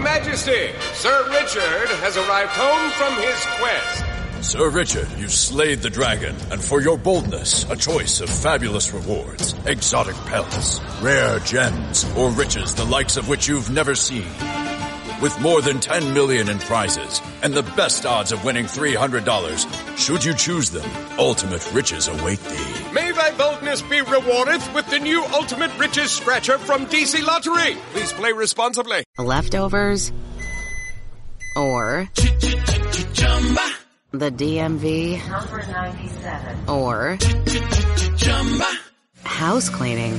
Your Majesty, Sir Richard has arrived home from his quest. Sir Richard, you slayed the dragon, and for your boldness, a choice of fabulous rewards, exotic pelts, rare gems, or riches the likes of which you've never seen. With more than 10 million in prizes, and the best odds of winning $300, should you choose them, ultimate riches await thee. May thy boldness be rewarded with the new Ultimate Riches Scratcher from DC Lottery. Please play responsibly. Leftovers or the DMV Number 97. or house cleaning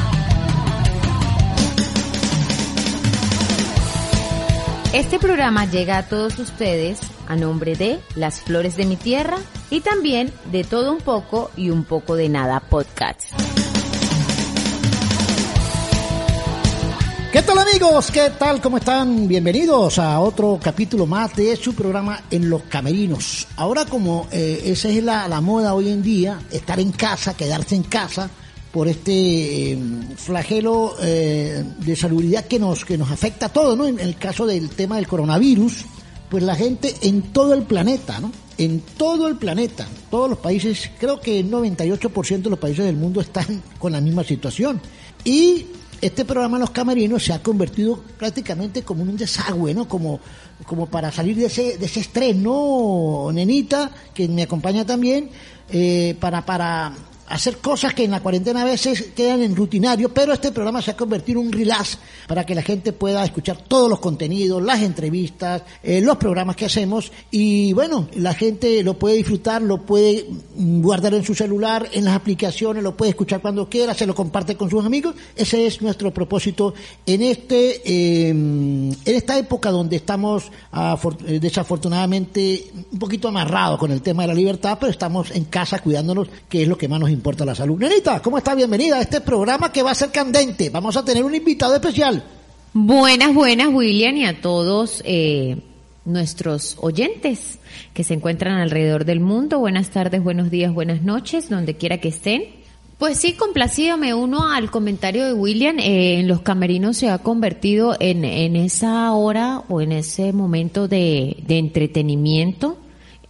Este programa llega a todos ustedes a nombre de Las Flores de mi Tierra y también de Todo un poco y un poco de nada podcast. ¿Qué tal amigos? ¿Qué tal? ¿Cómo están? Bienvenidos a otro capítulo más de su programa En los Camerinos. Ahora como eh, esa es la, la moda hoy en día, estar en casa, quedarse en casa por este eh, flagelo eh, de salubridad que nos, que nos afecta a todos, ¿no? En el caso del tema del coronavirus, pues la gente en todo el planeta, ¿no? En todo el planeta, todos los países, creo que el 98% de los países del mundo están con la misma situación. Y este programa Los Camerinos se ha convertido prácticamente como un desagüe, ¿no? Como, como para salir de ese, de ese estrés, ¿no? Nenita, que me acompaña también, eh, para, para hacer cosas que en la cuarentena a veces quedan en rutinario, pero este programa se ha convertido en un relax para que la gente pueda escuchar todos los contenidos, las entrevistas, eh, los programas que hacemos y bueno, la gente lo puede disfrutar, lo puede mm, guardar en su celular, en las aplicaciones, lo puede escuchar cuando quiera, se lo comparte con sus amigos. Ese es nuestro propósito en este eh, en esta época donde estamos eh, desafortunadamente un poquito amarrados con el tema de la libertad, pero estamos en casa cuidándonos, que es lo que más nos importa la salud. Nenita, ¿cómo está? Bienvenida a este programa que va a ser candente. Vamos a tener un invitado especial. Buenas, buenas, William, y a todos eh, nuestros oyentes que se encuentran alrededor del mundo. Buenas tardes, buenos días, buenas noches, donde quiera que estén. Pues sí, complacido, me uno al comentario de William. eh, en los camerinos se ha convertido en, en esa hora o en ese momento de, de entretenimiento,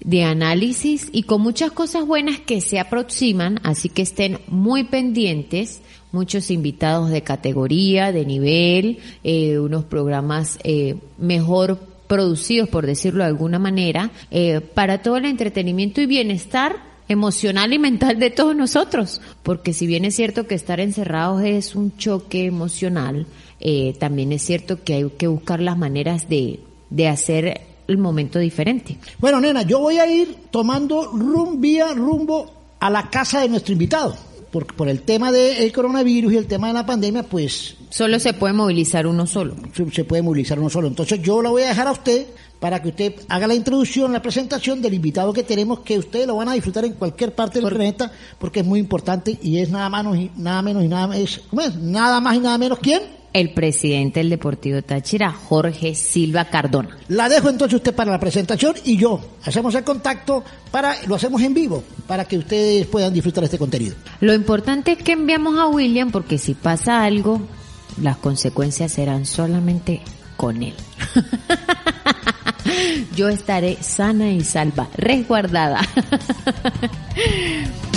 de análisis y con muchas cosas buenas que se aproximan, así que estén muy pendientes. Muchos invitados de categoría, de nivel, eh, unos programas eh, mejor producidos, por decirlo de alguna manera, eh, para todo el entretenimiento y bienestar emocional y mental de todos nosotros, porque si bien es cierto que estar encerrados es un choque emocional, eh, también es cierto que hay que buscar las maneras de, de hacer el momento diferente. Bueno, nena, yo voy a ir tomando rum, vía rumbo a la casa de nuestro invitado. Por, por el tema del coronavirus y el tema de la pandemia, pues Solo se puede movilizar uno solo. se, puede movilizar uno solo. Entonces yo la voy a dejar a usted para que usted haga la introducción, la presentación del invitado que tenemos, que ustedes lo van a disfrutar en cualquier parte del planeta, porque es muy importante y es nada y nada menos y nada más, ¿cómo es? Nada más y nada menos quién. El presidente del Deportivo Táchira, Jorge Silva Cardona. La dejo entonces usted para la presentación y yo hacemos el contacto para, lo hacemos en vivo, para que ustedes puedan disfrutar este contenido. Lo importante es que enviamos a William porque si pasa algo, las consecuencias serán solamente con él. Yo estaré sana y salva, resguardada.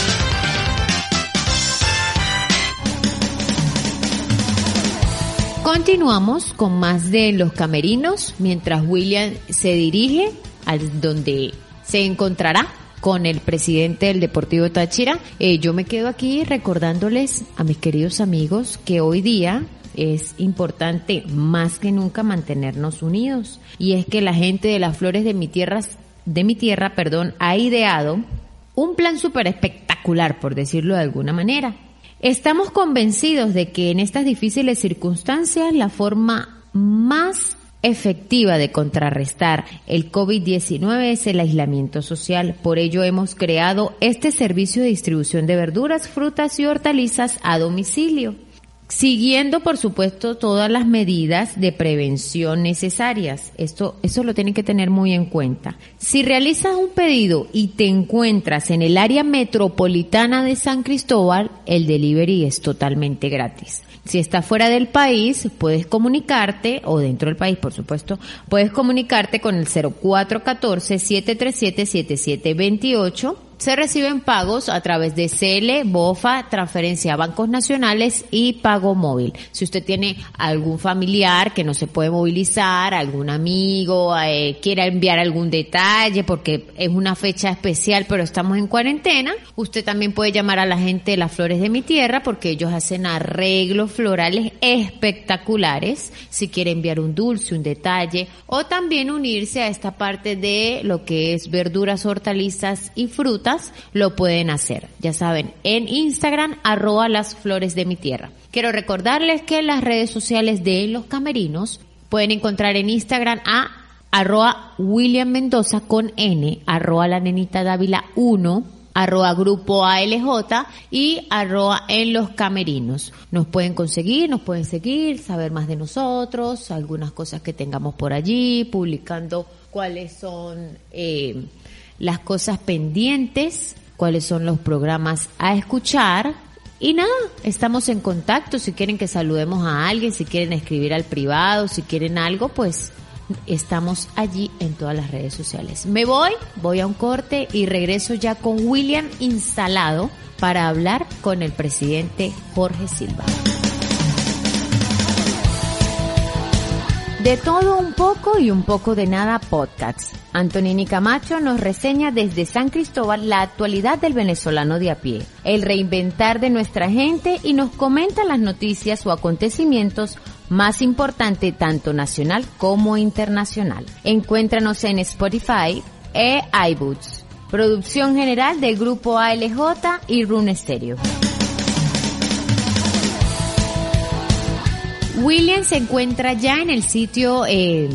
Continuamos con más de los camerinos mientras William se dirige al donde se encontrará con el presidente del Deportivo Táchira. Eh, yo me quedo aquí recordándoles a mis queridos amigos que hoy día es importante más que nunca mantenernos unidos. Y es que la gente de las flores de mi tierra, de mi tierra, perdón, ha ideado un plan súper espectacular, por decirlo de alguna manera. Estamos convencidos de que en estas difíciles circunstancias la forma más efectiva de contrarrestar el COVID-19 es el aislamiento social. Por ello hemos creado este servicio de distribución de verduras, frutas y hortalizas a domicilio siguiendo por supuesto todas las medidas de prevención necesarias. Esto eso lo tienen que tener muy en cuenta. Si realizas un pedido y te encuentras en el área metropolitana de San Cristóbal, el delivery es totalmente gratis. Si estás fuera del país, puedes comunicarte, o dentro del país, por supuesto, puedes comunicarte con el 0414-737-7728 se reciben pagos a través de CL, BOFA, transferencia a bancos nacionales y pago móvil. Si usted tiene algún familiar que no se puede movilizar, algún amigo, eh, quiera enviar algún detalle porque es una fecha especial pero estamos en cuarentena, usted también puede llamar a la gente de las flores de mi tierra porque ellos hacen arreglos florales espectaculares si quiere enviar un dulce, un detalle o también unirse a esta parte de lo que es verduras, hortalizas y frutas lo pueden hacer. Ya saben, en Instagram, arroba las flores de mi tierra. Quiero recordarles que las redes sociales de Los Camerinos pueden encontrar en Instagram a arroba William Mendoza con N, arroba la nenita Dávila 1, arroba grupo ALJ y arroba en los camerinos. Nos pueden conseguir, nos pueden seguir, saber más de nosotros, algunas cosas que tengamos por allí, publicando cuáles son eh, las cosas pendientes, cuáles son los programas a escuchar. Y nada, estamos en contacto. Si quieren que saludemos a alguien, si quieren escribir al privado, si quieren algo, pues estamos allí en todas las redes sociales. Me voy, voy a un corte y regreso ya con William instalado para hablar con el presidente Jorge Silva. De todo un poco y un poco de nada podcast. Antonini Camacho nos reseña desde San Cristóbal la actualidad del venezolano de a pie, el reinventar de nuestra gente y nos comenta las noticias o acontecimientos más importantes tanto nacional como internacional. Encuéntranos en Spotify e iBoots. Producción general del grupo ALJ y Rune Stereo. William se encuentra ya en el sitio eh,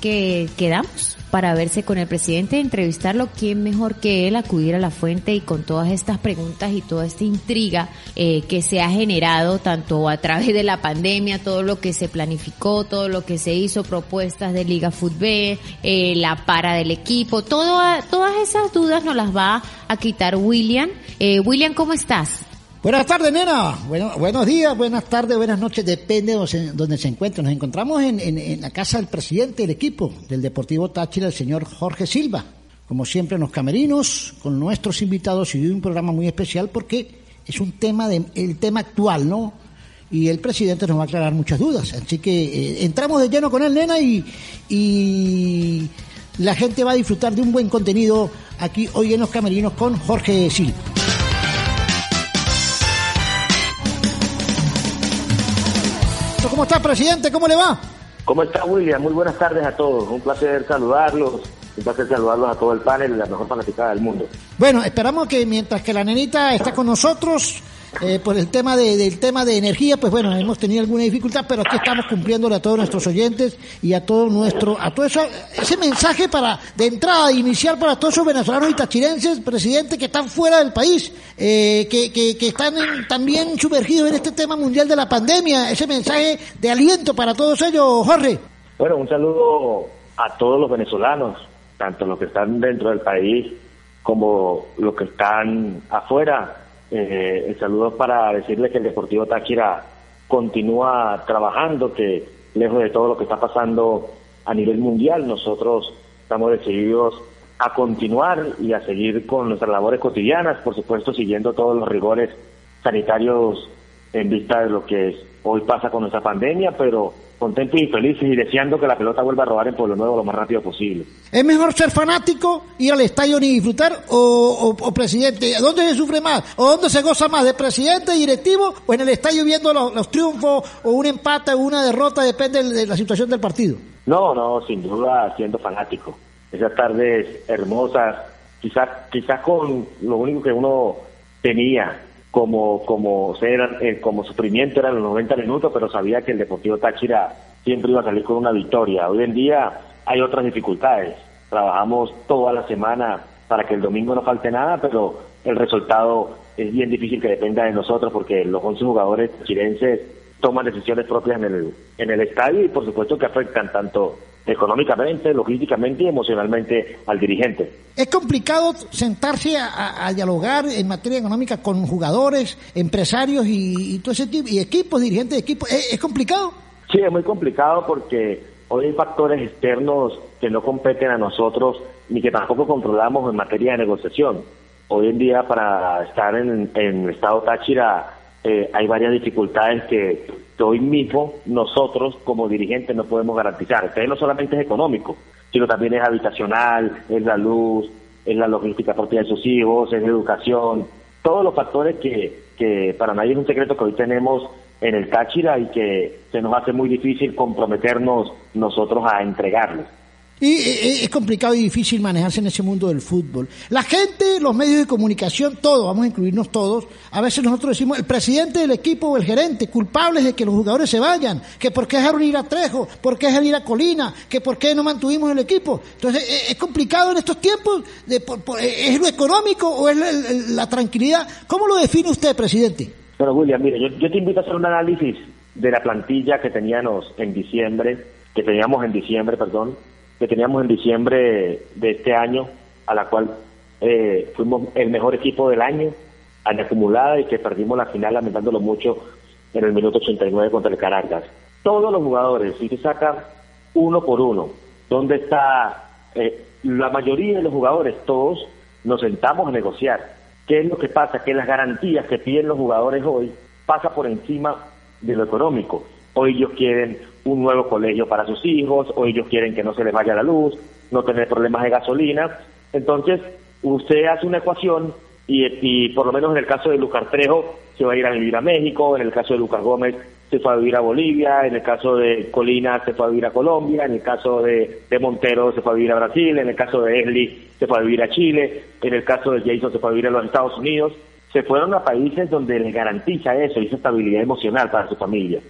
que quedamos para verse con el presidente, entrevistarlo, quién mejor que él acudir a la fuente y con todas estas preguntas y toda esta intriga eh, que se ha generado tanto a través de la pandemia, todo lo que se planificó, todo lo que se hizo, propuestas de Liga Fútbol, eh, la para del equipo, todo, todas esas dudas nos las va a quitar William. Eh, William, ¿cómo estás? Buenas tardes, nena. Bueno, buenos días, buenas tardes, buenas noches, depende de donde se encuentre. Nos encontramos en, la casa del presidente del equipo del Deportivo Táchira, el señor Jorge Silva. Como siempre, en los camerinos, con nuestros invitados y un programa muy especial porque es un tema, de, el tema actual, ¿no? Y el presidente nos va a aclarar muchas dudas. Así que eh, entramos de lleno con él, nena, y, y la gente va a disfrutar de un buen contenido aquí hoy en los camerinos con Jorge Silva. ¿Cómo está, presidente? ¿Cómo le va? ¿Cómo está, William? Muy buenas tardes a todos. Un placer saludarlos. Un placer saludarlos a todo el panel, la mejor fanaticada del mundo. Bueno, esperamos que mientras que la nenita está con nosotros, eh, por el tema de, del tema de energía, pues bueno, hemos tenido alguna dificultad, pero aquí estamos cumpliéndole a todos nuestros oyentes y a todo nuestro, a todo eso, ese mensaje para, de entrada, inicial para todos esos venezolanos y tachirenses, presidente, que están fuera del país, eh, que, que, están también sumergidos en este tema mundial de la pandemia, ese mensaje de aliento para todos ellos, Jorge. Bueno, un saludo a todos los venezolanos, tanto los que están dentro del país como los que están afuera eh, el saludo para decirle que el Deportivo Táchira continúa trabajando, que lejos de todo lo que está pasando a nivel mundial, nosotros estamos decididos a continuar y a seguir con nuestras labores cotidianas, por supuesto siguiendo todos los rigores sanitarios en vista de lo que hoy pasa con nuestra pandemia, pero contentos y felices y deseando que la pelota vuelva a rodar en Pueblo Nuevo lo más rápido posible. ¿Es mejor ser fanático, ir al estadio ni disfrutar o, o, presidente? ¿Dónde se sufre más? ¿O dónde se goza más? ¿De presidente, directivo o en el estadio viendo los, triunfos o un empate o una derrota? Depende de la situación del partido. No, no, sin duda siendo fanático. Esas tardes hermosas, quizás quizás con lo único que uno tenía como como ser eh, como sufrimiento eran los 90 minutos, pero sabía que el Deportivo Táchira siempre iba a salir con una victoria. Hoy en día hay otras dificultades. Trabajamos toda la semana para que el domingo no falte nada, pero el resultado es bien difícil que dependa de nosotros porque los 11 jugadores chilenses toman decisiones propias en el, en el estadio y por supuesto que afectan tanto económicamente, logísticamente y emocionalmente al dirigente. Es complicado sentarse a, dialogar en materia económica con jugadores, empresarios y, todo ese tipo, y equipos, dirigentes de equipos. ¿Es, complicado? Sí, es muy complicado porque hoy hay factores externos que no competen a nosotros ni que tampoco controlamos en materia de negociación. Hoy en día para estar en, en estado Táchira eh, hay varias dificultades que hoy mismo nosotros como dirigentes no podemos garantizar. Entonces no solamente es económico, sino también es habitacional, es la luz, es la logística propia de sus hijos, es educación, todos los factores que, que para nadie es un secreto que hoy tenemos en el Táchira y que se nos hace muy difícil comprometernos nosotros a entregarles. Y es complicado y difícil manejarse en ese mundo del fútbol. La gente, los medios de comunicación, todos, vamos a incluirnos todos, a veces nosotros decimos el presidente del equipo o el gerente, culpables de que los jugadores se vayan, que por qué dejaron ir a Trejo, por qué dejaron ir a Colina, que por qué no mantuvimos el equipo. Entonces, es complicado en estos tiempos, de, ¿es lo económico o es la, tranquilidad? ¿Cómo lo define usted, presidente? Bueno, William, mire, yo, yo te invito a hacer un análisis de la plantilla que teníamos en diciembre, que teníamos en diciembre, perdón, que teníamos en diciembre de este año, a la cual eh, fuimos el mejor equipo del año, en acumulada y que perdimos la final lamentándolo mucho en el minuto 89 contra el Caracas. Todos los jugadores, si se saca uno por uno, ¿dónde está eh, la mayoría de los jugadores? Todos nos sentamos a negociar. ¿Qué es lo que pasa? Que las garantías que piden los jugadores hoy pasa por encima de lo económico. Hoy ellos quieren un nuevo colegio para sus hijos, o ellos quieren que no se les vaya la luz, no tener problemas de gasolina. Entonces, usted hace una ecuación y, y por lo menos en el caso de Lucas Trejo se va a ir a vivir a México, en el caso de Lucas Gómez se fue a vivir a Bolivia, en el caso de Colina se fue a vivir a Colombia, en el caso de, Montero se fue a vivir a Brasil, en el caso de Esli se fue a vivir a Chile, en el caso de Jason se fue a vivir a los Estados Unidos. Se fueron a países donde les garantiza eso, esa estabilidad emocional para su familia.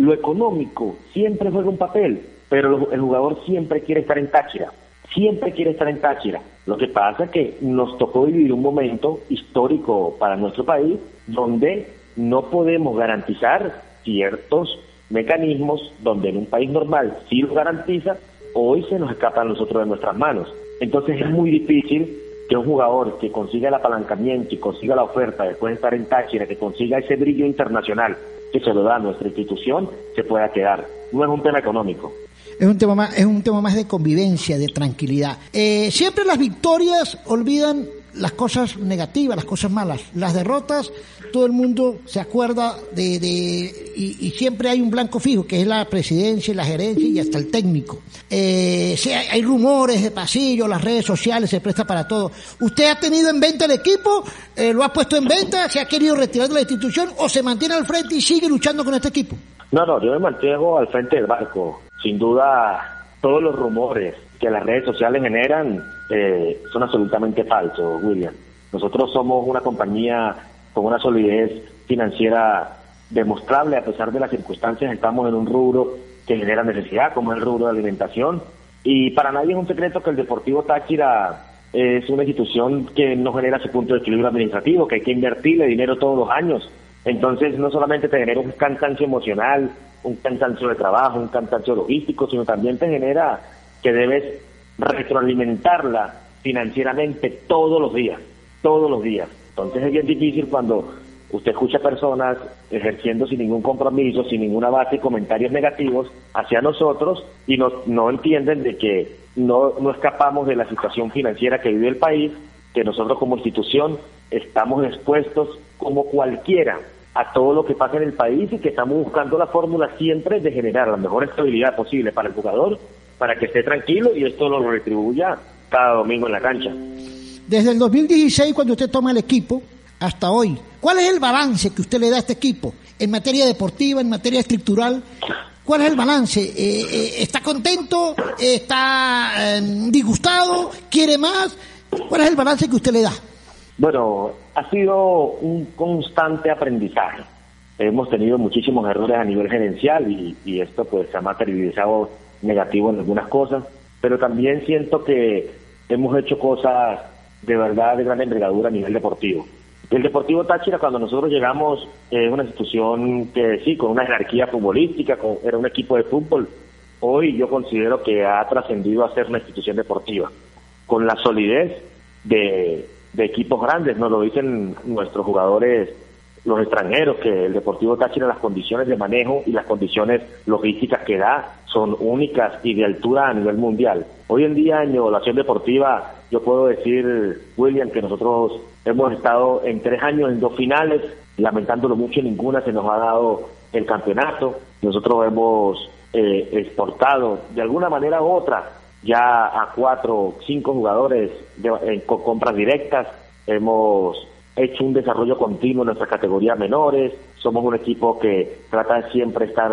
Lo económico siempre juega un papel, pero el jugador siempre quiere estar en Táchira, siempre quiere estar en Táchira. Lo que pasa es que nos tocó vivir un momento histórico para nuestro país donde no podemos garantizar ciertos mecanismos donde en un país normal sí lo garantiza, hoy se nos escapa a nosotros de nuestras manos. Entonces es muy difícil que un jugador que consiga el apalancamiento y consiga la oferta después de estar en Táchira, que consiga ese brillo internacional que se lo da a nuestra institución se pueda quedar. No es un tema económico. Es un tema más, es un tema más de convivencia, de tranquilidad. Eh, siempre las victorias olvidan las cosas negativas, las cosas malas. Las derrotas, todo el mundo se acuerda de, de y, siempre hay un blanco fijo, que es la presidencia, la gerencia y hasta el técnico. Eh, hay rumores de pasillo, las redes sociales se presta para todo. ¿Usted ha tenido en venta el equipo? Eh, ¿Lo ha puesto en venta? ¿Se ha querido retirar de la institución o se mantiene al frente y sigue luchando con este equipo? No, no, yo me mantengo al frente del barco. Sin duda, todos los rumores que las redes sociales generan eh, son absolutamente falsos, William. Nosotros somos una compañía con una solidez financiera demostrable a pesar de las circunstancias. Estamos en un rubro que genera necesidad, como el rubro de alimentación. Y para nadie es un secreto que el Deportivo Táchira es una institución que no genera ese punto de equilibrio administrativo, que hay que invertirle dinero todos los años. Entonces, no solamente te genera un cansancio emocional, un cansancio de trabajo, un cansancio logístico, sino también te genera que debes retroalimentarla financieramente todos los días, todos los días. Entonces es bien difícil cuando usted escucha personas ejerciendo sin ningún compromiso, sin ninguna base comentarios negativos hacia nosotros y no, no entienden de que no, no escapamos de la situación financiera que vive el país, que nosotros como institución estamos expuestos como cualquiera a todo lo que pasa en el país y que estamos buscando la fórmula siempre de generar la mejor estabilidad posible para el jugador, para que esté tranquilo y esto lo retribuya cada domingo en la cancha. Desde el 2016, cuando usted toma el equipo, hasta hoy, ¿cuál es el balance que usted le da a este equipo en materia deportiva, en materia estructural? ¿Cuál es el balance? Eh, eh, ¿Está contento? ¿Está em, disgustado? ¿Quiere más? ¿Cuál es el balance que usted le da? Bueno, ha sido un constante aprendizaje. Hemos tenido muchísimos errores a nivel gerencial y, esto pues se ha materializado negativo en algunas cosas, pero también siento que hemos hecho cosas de verdad de gran envergadura a nivel deportivo. El Deportivo Táchira, cuando nosotros llegamos, es una institución que sí, con una jerarquía futbolística, con, era un equipo de fútbol. Hoy yo considero que ha trascendido a ser una institución deportiva, con la solidez de, de equipos grandes, nos lo dicen nuestros jugadores, los extranjeros, que el Deportivo Táchira, las condiciones de manejo y las condiciones logísticas que da son únicas y de altura a nivel mundial. Hoy en día en evaluación deportiva, yo puedo decir, William, que nosotros hemos estado en tres años en dos finales, lamentándolo mucho, ninguna se nos ha dado el campeonato. Nosotros hemos eh, exportado de alguna manera u otra ya a cuatro o cinco jugadores de, en co- compras directas. Hemos hecho un desarrollo continuo en nuestras categorías menores. Somos un equipo que trata de siempre estar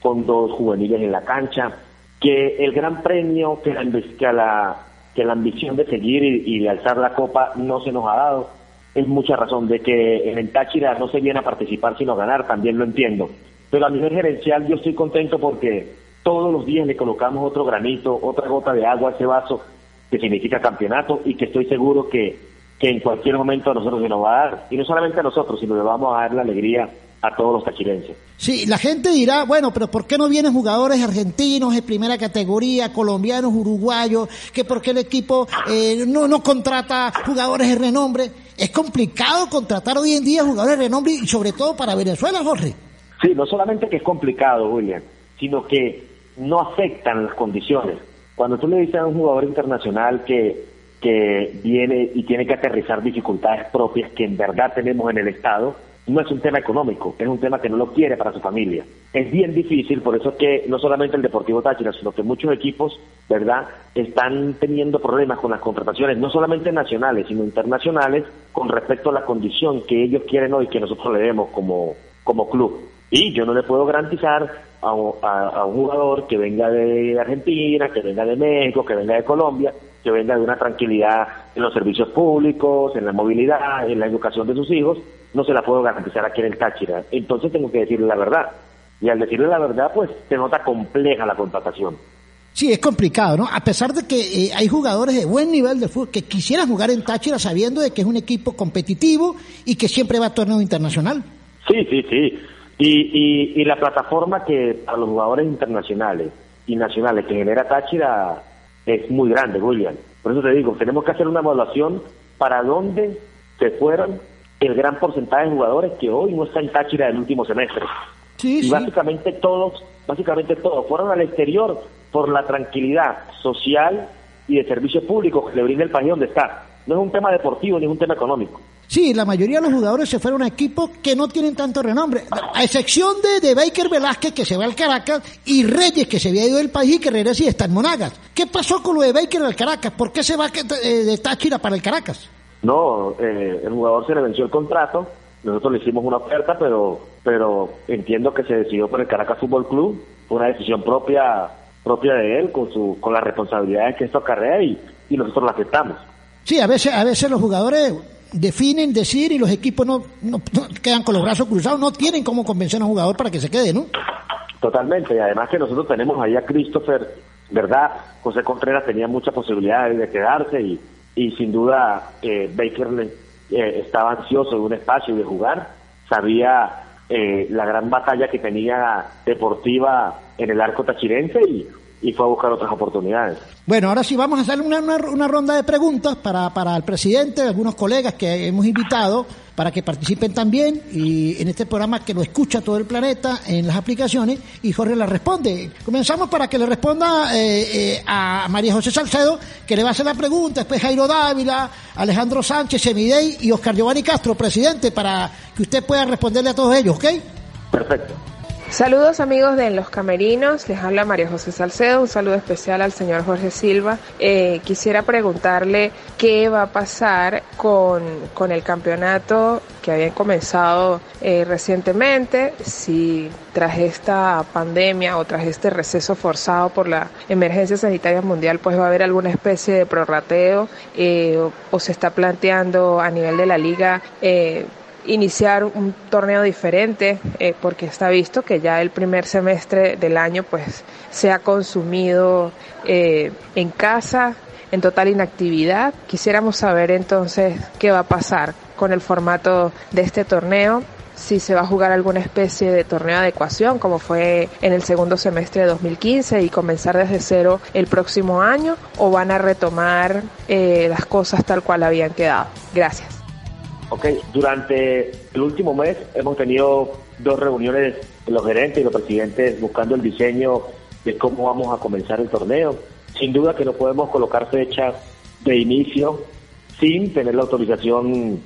con dos juveniles en la cancha. Que el gran premio que la, que la, que la ambición de seguir y, y de alzar la copa no se nos ha dado. Es mucha razón de que en el Táchira no se viene a participar sino a ganar, también lo entiendo. Pero a nivel gerencial yo estoy contento porque todos los días le colocamos otro granito, otra gota de agua a ese vaso que significa campeonato y que estoy seguro que, que en cualquier momento a nosotros se nos va a dar. Y no solamente a nosotros, sino le vamos a dar la alegría a todos los tachirenses. Sí, la gente dirá, bueno, pero ¿por qué no vienen jugadores argentinos de primera categoría, colombianos, uruguayos? Que por qué el equipo eh, no, no contrata jugadores de renombre? Es complicado contratar hoy en día jugadores de renombre y sobre todo para Venezuela, Jorge. Sí, no solamente que es complicado, William, sino que no afectan las condiciones. Cuando tú le dices a un jugador internacional que, que viene y tiene que aterrizar dificultades propias que en verdad tenemos en el Estado, no es un tema económico, es un tema que no lo quiere para su familia. Es bien difícil, por eso es que no solamente el Deportivo Táchira, sino que muchos equipos, ¿verdad?, están teniendo problemas con las contrataciones, no solamente nacionales, sino internacionales, con respecto a la condición que ellos quieren hoy que nosotros le demos como, como club. Y yo no le puedo garantizar a, un- a- a un jugador que venga de Argentina, que venga de México, que venga de Colombia, que venga de una tranquilidad en los servicios públicos, en la movilidad, en la educación de sus hijos, no se la puedo garantizar aquí en el Táchira. Entonces tengo que decirle la verdad. Y al decirle la verdad, pues se nota compleja la contratación. Sí, es complicado, ¿no? A pesar de que eh, hay jugadores de buen nivel de fútbol que quisieran jugar en Táchira sabiendo de que es un equipo competitivo y que siempre va a torneo internacional. Sí, sí, sí. Y, y, y la plataforma que para los jugadores internacionales y nacionales que genera Táchira es muy grande, William. Por eso te digo, tenemos que hacer una evaluación para dónde se fueron el gran porcentaje de jugadores que hoy no están en Táchira del último semestre. Sí, y sí. básicamente todos, básicamente todos fueron al exterior por la tranquilidad social y de servicio público que le brinda el país donde está. No es un tema deportivo ni es un tema económico. Sí, la mayoría de los jugadores se fueron a equipos que no tienen tanto renombre, a excepción de, de Baker Velázquez que se va al Caracas y Reyes que se había ido del país y que regresa y está en Monagas. ¿Qué pasó con lo de Baker al Caracas? ¿Por qué se va eh, de Táchira para el Caracas? No, eh, el jugador se le venció el contrato, nosotros le hicimos una oferta, pero pero entiendo que se decidió por el Caracas Fútbol Club, fue una decisión propia propia de él, con su con las responsabilidades que esto acarrea y, y nosotros la aceptamos. Sí, a veces, a veces los jugadores definen decir y los equipos no, no- quedan con los brazos cruzados, no tienen cómo convencer a un jugador para que se quede, ¿no? Totalmente, y además que nosotros tenemos ahí a Christopher, ¿verdad? José Contreras tenía muchas posibilidades de quedarse y, y sin duda eh, Baker le- eh, estaba ansioso de un espacio y de jugar, sabía eh, la gran batalla que tenía deportiva en el arco tachirense y, y fue a buscar otras oportunidades. Bueno, ahora sí vamos a hacer una, una, ronda de preguntas para, para el presidente, algunos colegas que hemos invitado para que participen también y en este programa que lo escucha todo el planeta en las aplicaciones y Jorge la responde. Comenzamos para que le responda eh, eh, a María José Salcedo, que le va a hacer la pregunta, después Jairo Dávila, Alejandro Sánchez, Semidey y Oscar Giovanni Castro, presidente, para que usted pueda responderle a todos ellos, ¿ok? Perfecto. Saludos amigos de Los Camerinos, les habla María José Salcedo, un saludo especial al señor Jorge Silva. Eh, quisiera preguntarle qué va a pasar con, con el campeonato que habían comenzado eh, recientemente, si tras esta pandemia o tras este receso forzado por la emergencia sanitaria mundial, pues va a haber alguna especie de prorrateo eh, o, se está planteando a nivel de la liga iniciar un torneo diferente eh, porque está visto que ya el primer semestre del año pues se ha consumido eh, en casa en total inactividad. Quisiéramos saber entonces qué va a pasar con el formato de este torneo, si se va a jugar alguna especie de torneo de adecuación como fue en el segundo semestre de 2015 y comenzar desde cero el próximo año o van a retomar eh, las cosas tal cual habían quedado. Gracias. Ok, durante el último mes hemos tenido dos reuniones de los gerentes y los presidentes buscando el diseño de cómo vamos a comenzar el torneo. Sin duda que no podemos colocar fechas de inicio sin tener la autorización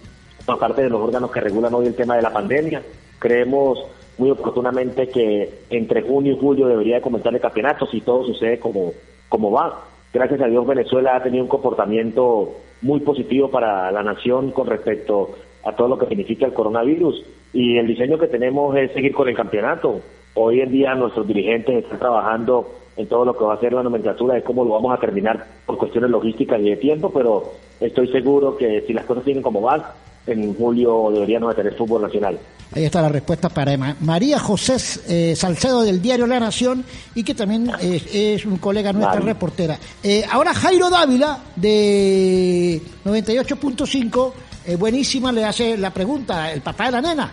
por parte de los órganos que regulan hoy el tema de la pandemia. Creemos muy oportunamente que entre junio y julio debería de comenzar el campeonato si todo sucede como, como va. Gracias a Dios Venezuela ha tenido un comportamiento muy positivo para la nación con respecto a todo lo que significa el coronavirus. Y el diseño que tenemos es seguir con el campeonato. Hoy en día nuestros dirigentes están trabajando en todo lo que va a ser la nomenclatura de cómo lo vamos a terminar por cuestiones logísticas y de tiempo, pero estoy seguro que si las cosas siguen como van, en julio deberíamos tener fútbol nacional. Ahí está la respuesta para María José eh, Salcedo del diario La Nación y que también es, un colega nuestra reportera. Eh, ahora Jairo Dávila de 98.5, eh, buenísima, le hace la pregunta, el papá de la nena,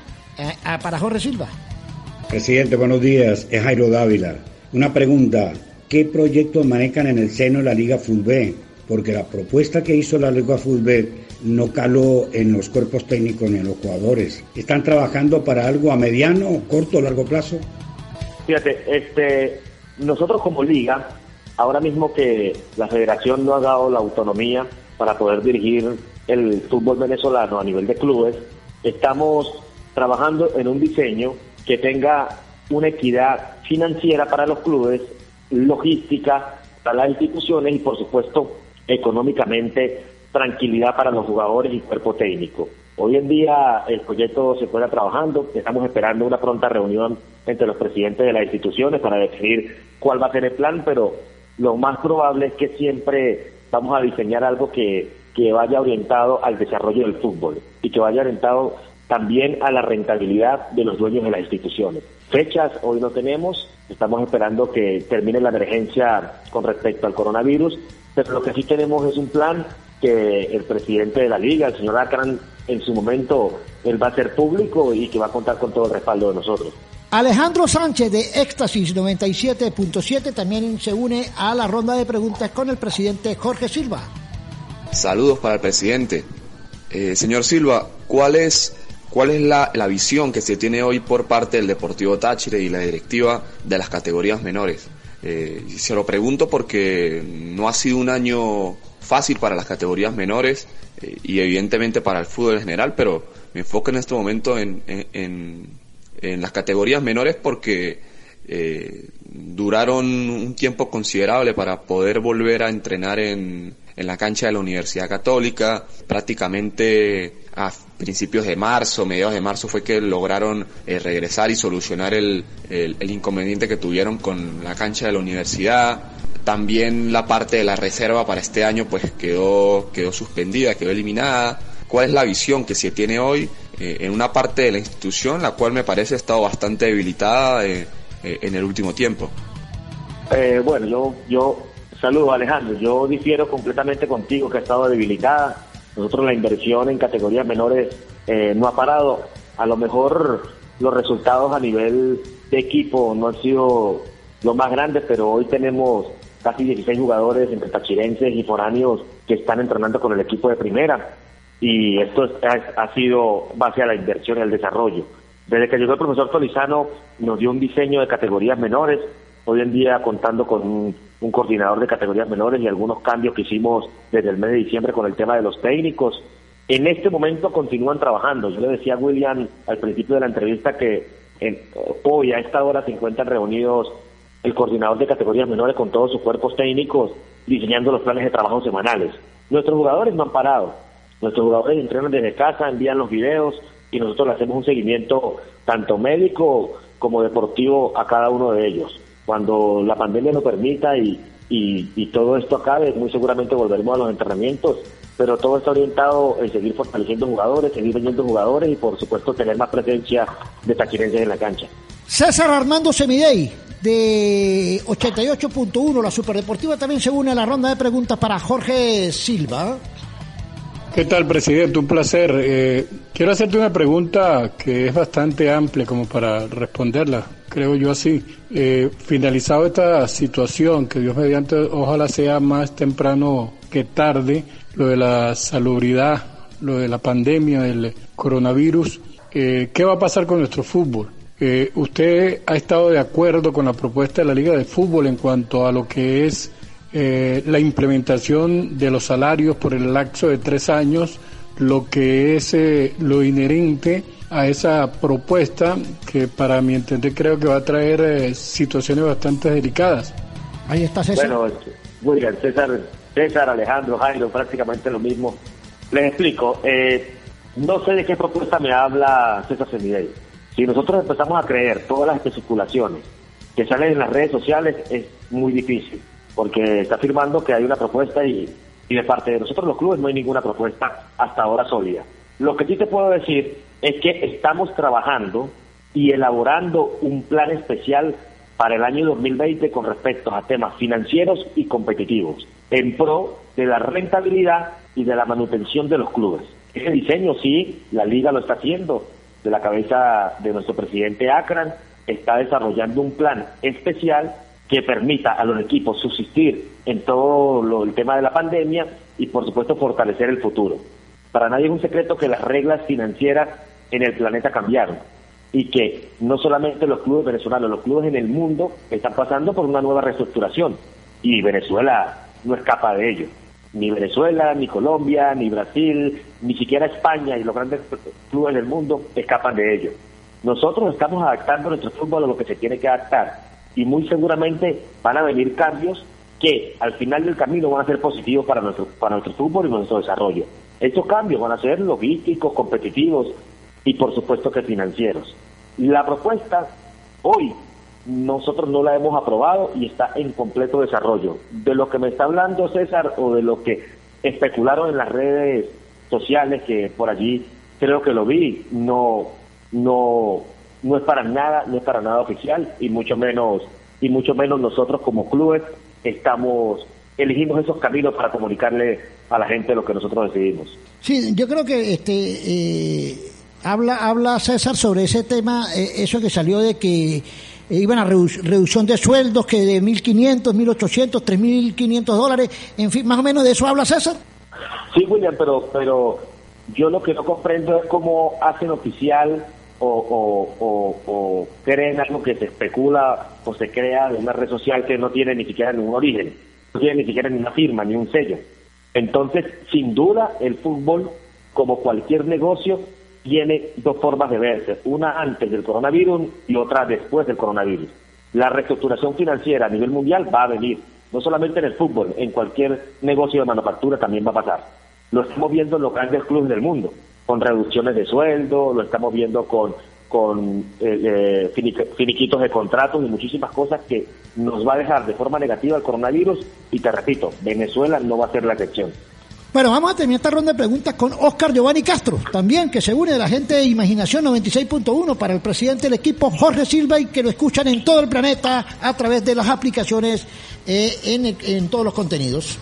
para Jorge Silva. Presidente, buenos días, es Jairo Dávila. Una pregunta, ¿qué proyectos manejan en el seno de la Liga Fulbe? Porque la propuesta que hizo la Liga Fulbe no caló en los cuerpos técnicos ni en los jugadores. ¿Están trabajando para algo a mediano, corto o largo plazo? Fíjate, este, nosotros como liga, ahora mismo que la federación no ha dado la autonomía para poder dirigir el fútbol venezolano a nivel de clubes, estamos trabajando en un diseño que tenga una equidad financiera para los clubes, logística para las instituciones y por supuesto económicamente tranquilidad para los jugadores y cuerpo técnico. Hoy en día el proyecto se encuentra trabajando, estamos esperando una pronta reunión entre los presidentes de las instituciones para definir cuál va a ser el plan, pero lo más probable es que siempre vamos a diseñar algo que, que vaya orientado al desarrollo del fútbol y que vaya orientado también a la rentabilidad de los dueños de las instituciones. Fechas hoy no tenemos, estamos esperando que termine la emergencia con respecto al coronavirus, pero lo que sí tenemos es un plan que el presidente de la liga, el señor Akran, en su momento, él va a ser público y que va a contar con todo el respaldo de nosotros. Alejandro Sánchez de Éxtasis 97.7 también se une a la ronda de preguntas con el presidente Jorge Silva. Saludos para el presidente. Eh, señor Silva, ¿cuál es, cuál es la, la visión que se tiene hoy por parte del Deportivo Táchira y la directiva de las categorías menores? Eh, se lo pregunto porque no ha sido un año fácil para las categorías menores eh, y evidentemente para el fútbol en general, pero me enfoco en este momento en, en, en las categorías menores porque eh, duraron un tiempo considerable para poder volver a entrenar en, en la cancha de la Universidad Católica. Prácticamente a principios de marzo, mediados de marzo fue que lograron eh, regresar y solucionar el, el, el, inconveniente que tuvieron con la cancha de la universidad. También la parte de la reserva para este año pues quedó, quedó suspendida, quedó eliminada. ¿Cuál es la visión que se tiene hoy eh, en una parte de la institución, la cual me parece ha estado bastante debilitada eh, eh, en el último tiempo? Eh, bueno, yo, yo saludo Alejandro, yo difiero completamente contigo que ha estado debilitada. Nosotros la inversión en categorías menores eh, no ha parado. A lo mejor los resultados a nivel de equipo no han sido los más grandes, pero hoy tenemos casi 16 jugadores entre tachirenses y foráneos que están entrenando con el equipo de primera y esto ha, sido base a la inversión y al desarrollo. Desde que llegó el profesor Tolizano nos dio un diseño de categorías menores, hoy en día contando con un, un, coordinador de categorías menores y algunos cambios que hicimos desde el mes de diciembre con el tema de los técnicos. En este momento continúan trabajando. Yo le decía a William al principio de la entrevista que hoy a esta hora se encuentran reunidos el coordinador de categorías menores con todos sus cuerpos técnicos diseñando los planes de trabajo semanales. Nuestros jugadores no han parado. Nuestros jugadores entrenan desde casa, envían los videos y nosotros hacemos un seguimiento tanto médico como deportivo a cada uno de ellos. Cuando la pandemia lo permita y, y, todo esto acabe, muy seguramente volveremos a los entrenamientos, pero todo está orientado en seguir fortaleciendo jugadores, seguir vendiendo jugadores y por supuesto tener más presencia de tachirenses en la cancha. César Armando Semidey, de 88.1, la Superdeportiva también se une a la ronda de preguntas para Jorge Silva. ¿Qué tal, presidente? Un placer. Eh, quiero hacerte una pregunta que es bastante amplia como para responderla, creo yo así. Eh, finalizado esta situación, que Dios mediante ojalá sea más temprano que tarde, lo de la salubridad, lo de la pandemia del coronavirus, eh, ¿qué va a pasar con nuestro fútbol? Eh, ¿Usted ha estado de acuerdo con la propuesta de la Liga de Fútbol en cuanto a lo que es eh, la implementación de los salarios por el lapso de tres años, lo que es eh, lo inherente a esa propuesta que para mi entender creo que va a traer situaciones bastante delicadas? Ahí está César. Bueno, William, César, César, Alejandro, Jairo, prácticamente lo mismo. Les explico. no sé de qué propuesta me habla César Semidey si nosotros empezamos a creer todas las especulaciones que salen en las redes sociales, es muy difícil, porque está afirmando que hay una propuesta y, y de parte de nosotros los clubes no hay ninguna propuesta hasta ahora sólida. Lo que sí te puedo decir es que estamos trabajando y elaborando un plan especial para el año 2020 con respecto a temas financieros y competitivos, en pro de la rentabilidad y de la manutención de los clubes. Ese diseño sí, la liga lo está haciendo, de la cabeza de nuestro presidente Akran, está desarrollando un plan especial que permita a los equipos subsistir en todo el tema de la pandemia y por supuesto fortalecer el futuro. Para nadie es un secreto que las reglas financieras en el planeta cambiaron y que no solamente los clubes venezolanos, los clubes en el mundo están pasando por una nueva reestructuración y Venezuela no escapa de ello ni Venezuela, ni Colombia, ni Brasil, ni siquiera España y los grandes clubes del mundo escapan de ello. Nosotros estamos adaptando nuestro fútbol a lo que se tiene que adaptar y muy seguramente van a venir cambios que al final del camino van a ser positivos para nuestro, para nuestro fútbol y nuestro desarrollo. Estos cambios van a ser logísticos, competitivos y por supuesto que financieros. La propuesta hoy nosotros no la hemos aprobado y está en completo desarrollo. De lo que me está hablando César o de lo que especularon en las redes sociales que por allí creo que lo vi, no no no es para nada, no es para nada oficial y mucho menos y mucho menos nosotros como clubes estamos elegimos esos caminos para comunicarle a la gente lo que nosotros decidimos. Sí, yo creo que este eh, habla habla César sobre ese tema, eh, eso que salió de que eh, iban a reducción de sueldos que de 1.500, 1.800, 3.500 dólares, en fin, más o menos de eso habla César. Sí, William, pero, pero yo lo que no comprendo es cómo hacen oficial o, o, o, creen algo que se especula o se crea de una red social que no tiene ni siquiera ningún origen, no tiene ni siquiera ni una firma, ni un sello. Entonces, sin duda, el fútbol, como cualquier negocio, tiene dos formas de verse, una antes del coronavirus y otra después del coronavirus. La reestructuración financiera a nivel mundial va a venir, no solamente en el fútbol, en cualquier negocio de manufactura también va a pasar. Lo estamos viendo en los grandes clubes del mundo, con reducciones de sueldo, lo estamos viendo con, con eh, eh, finiquitos de contratos y muchísimas cosas que nos va a dejar de forma negativa el coronavirus y te repito, Venezuela no va a ser la excepción. Bueno, vamos a terminar esta ronda de preguntas con Oscar Giovanni Castro, también que se une de la gente de Imaginación 96.1 para el presidente del equipo Jorge Silva y que lo escuchan en todo el planeta a través de las aplicaciones eh, en, todos los contenidos.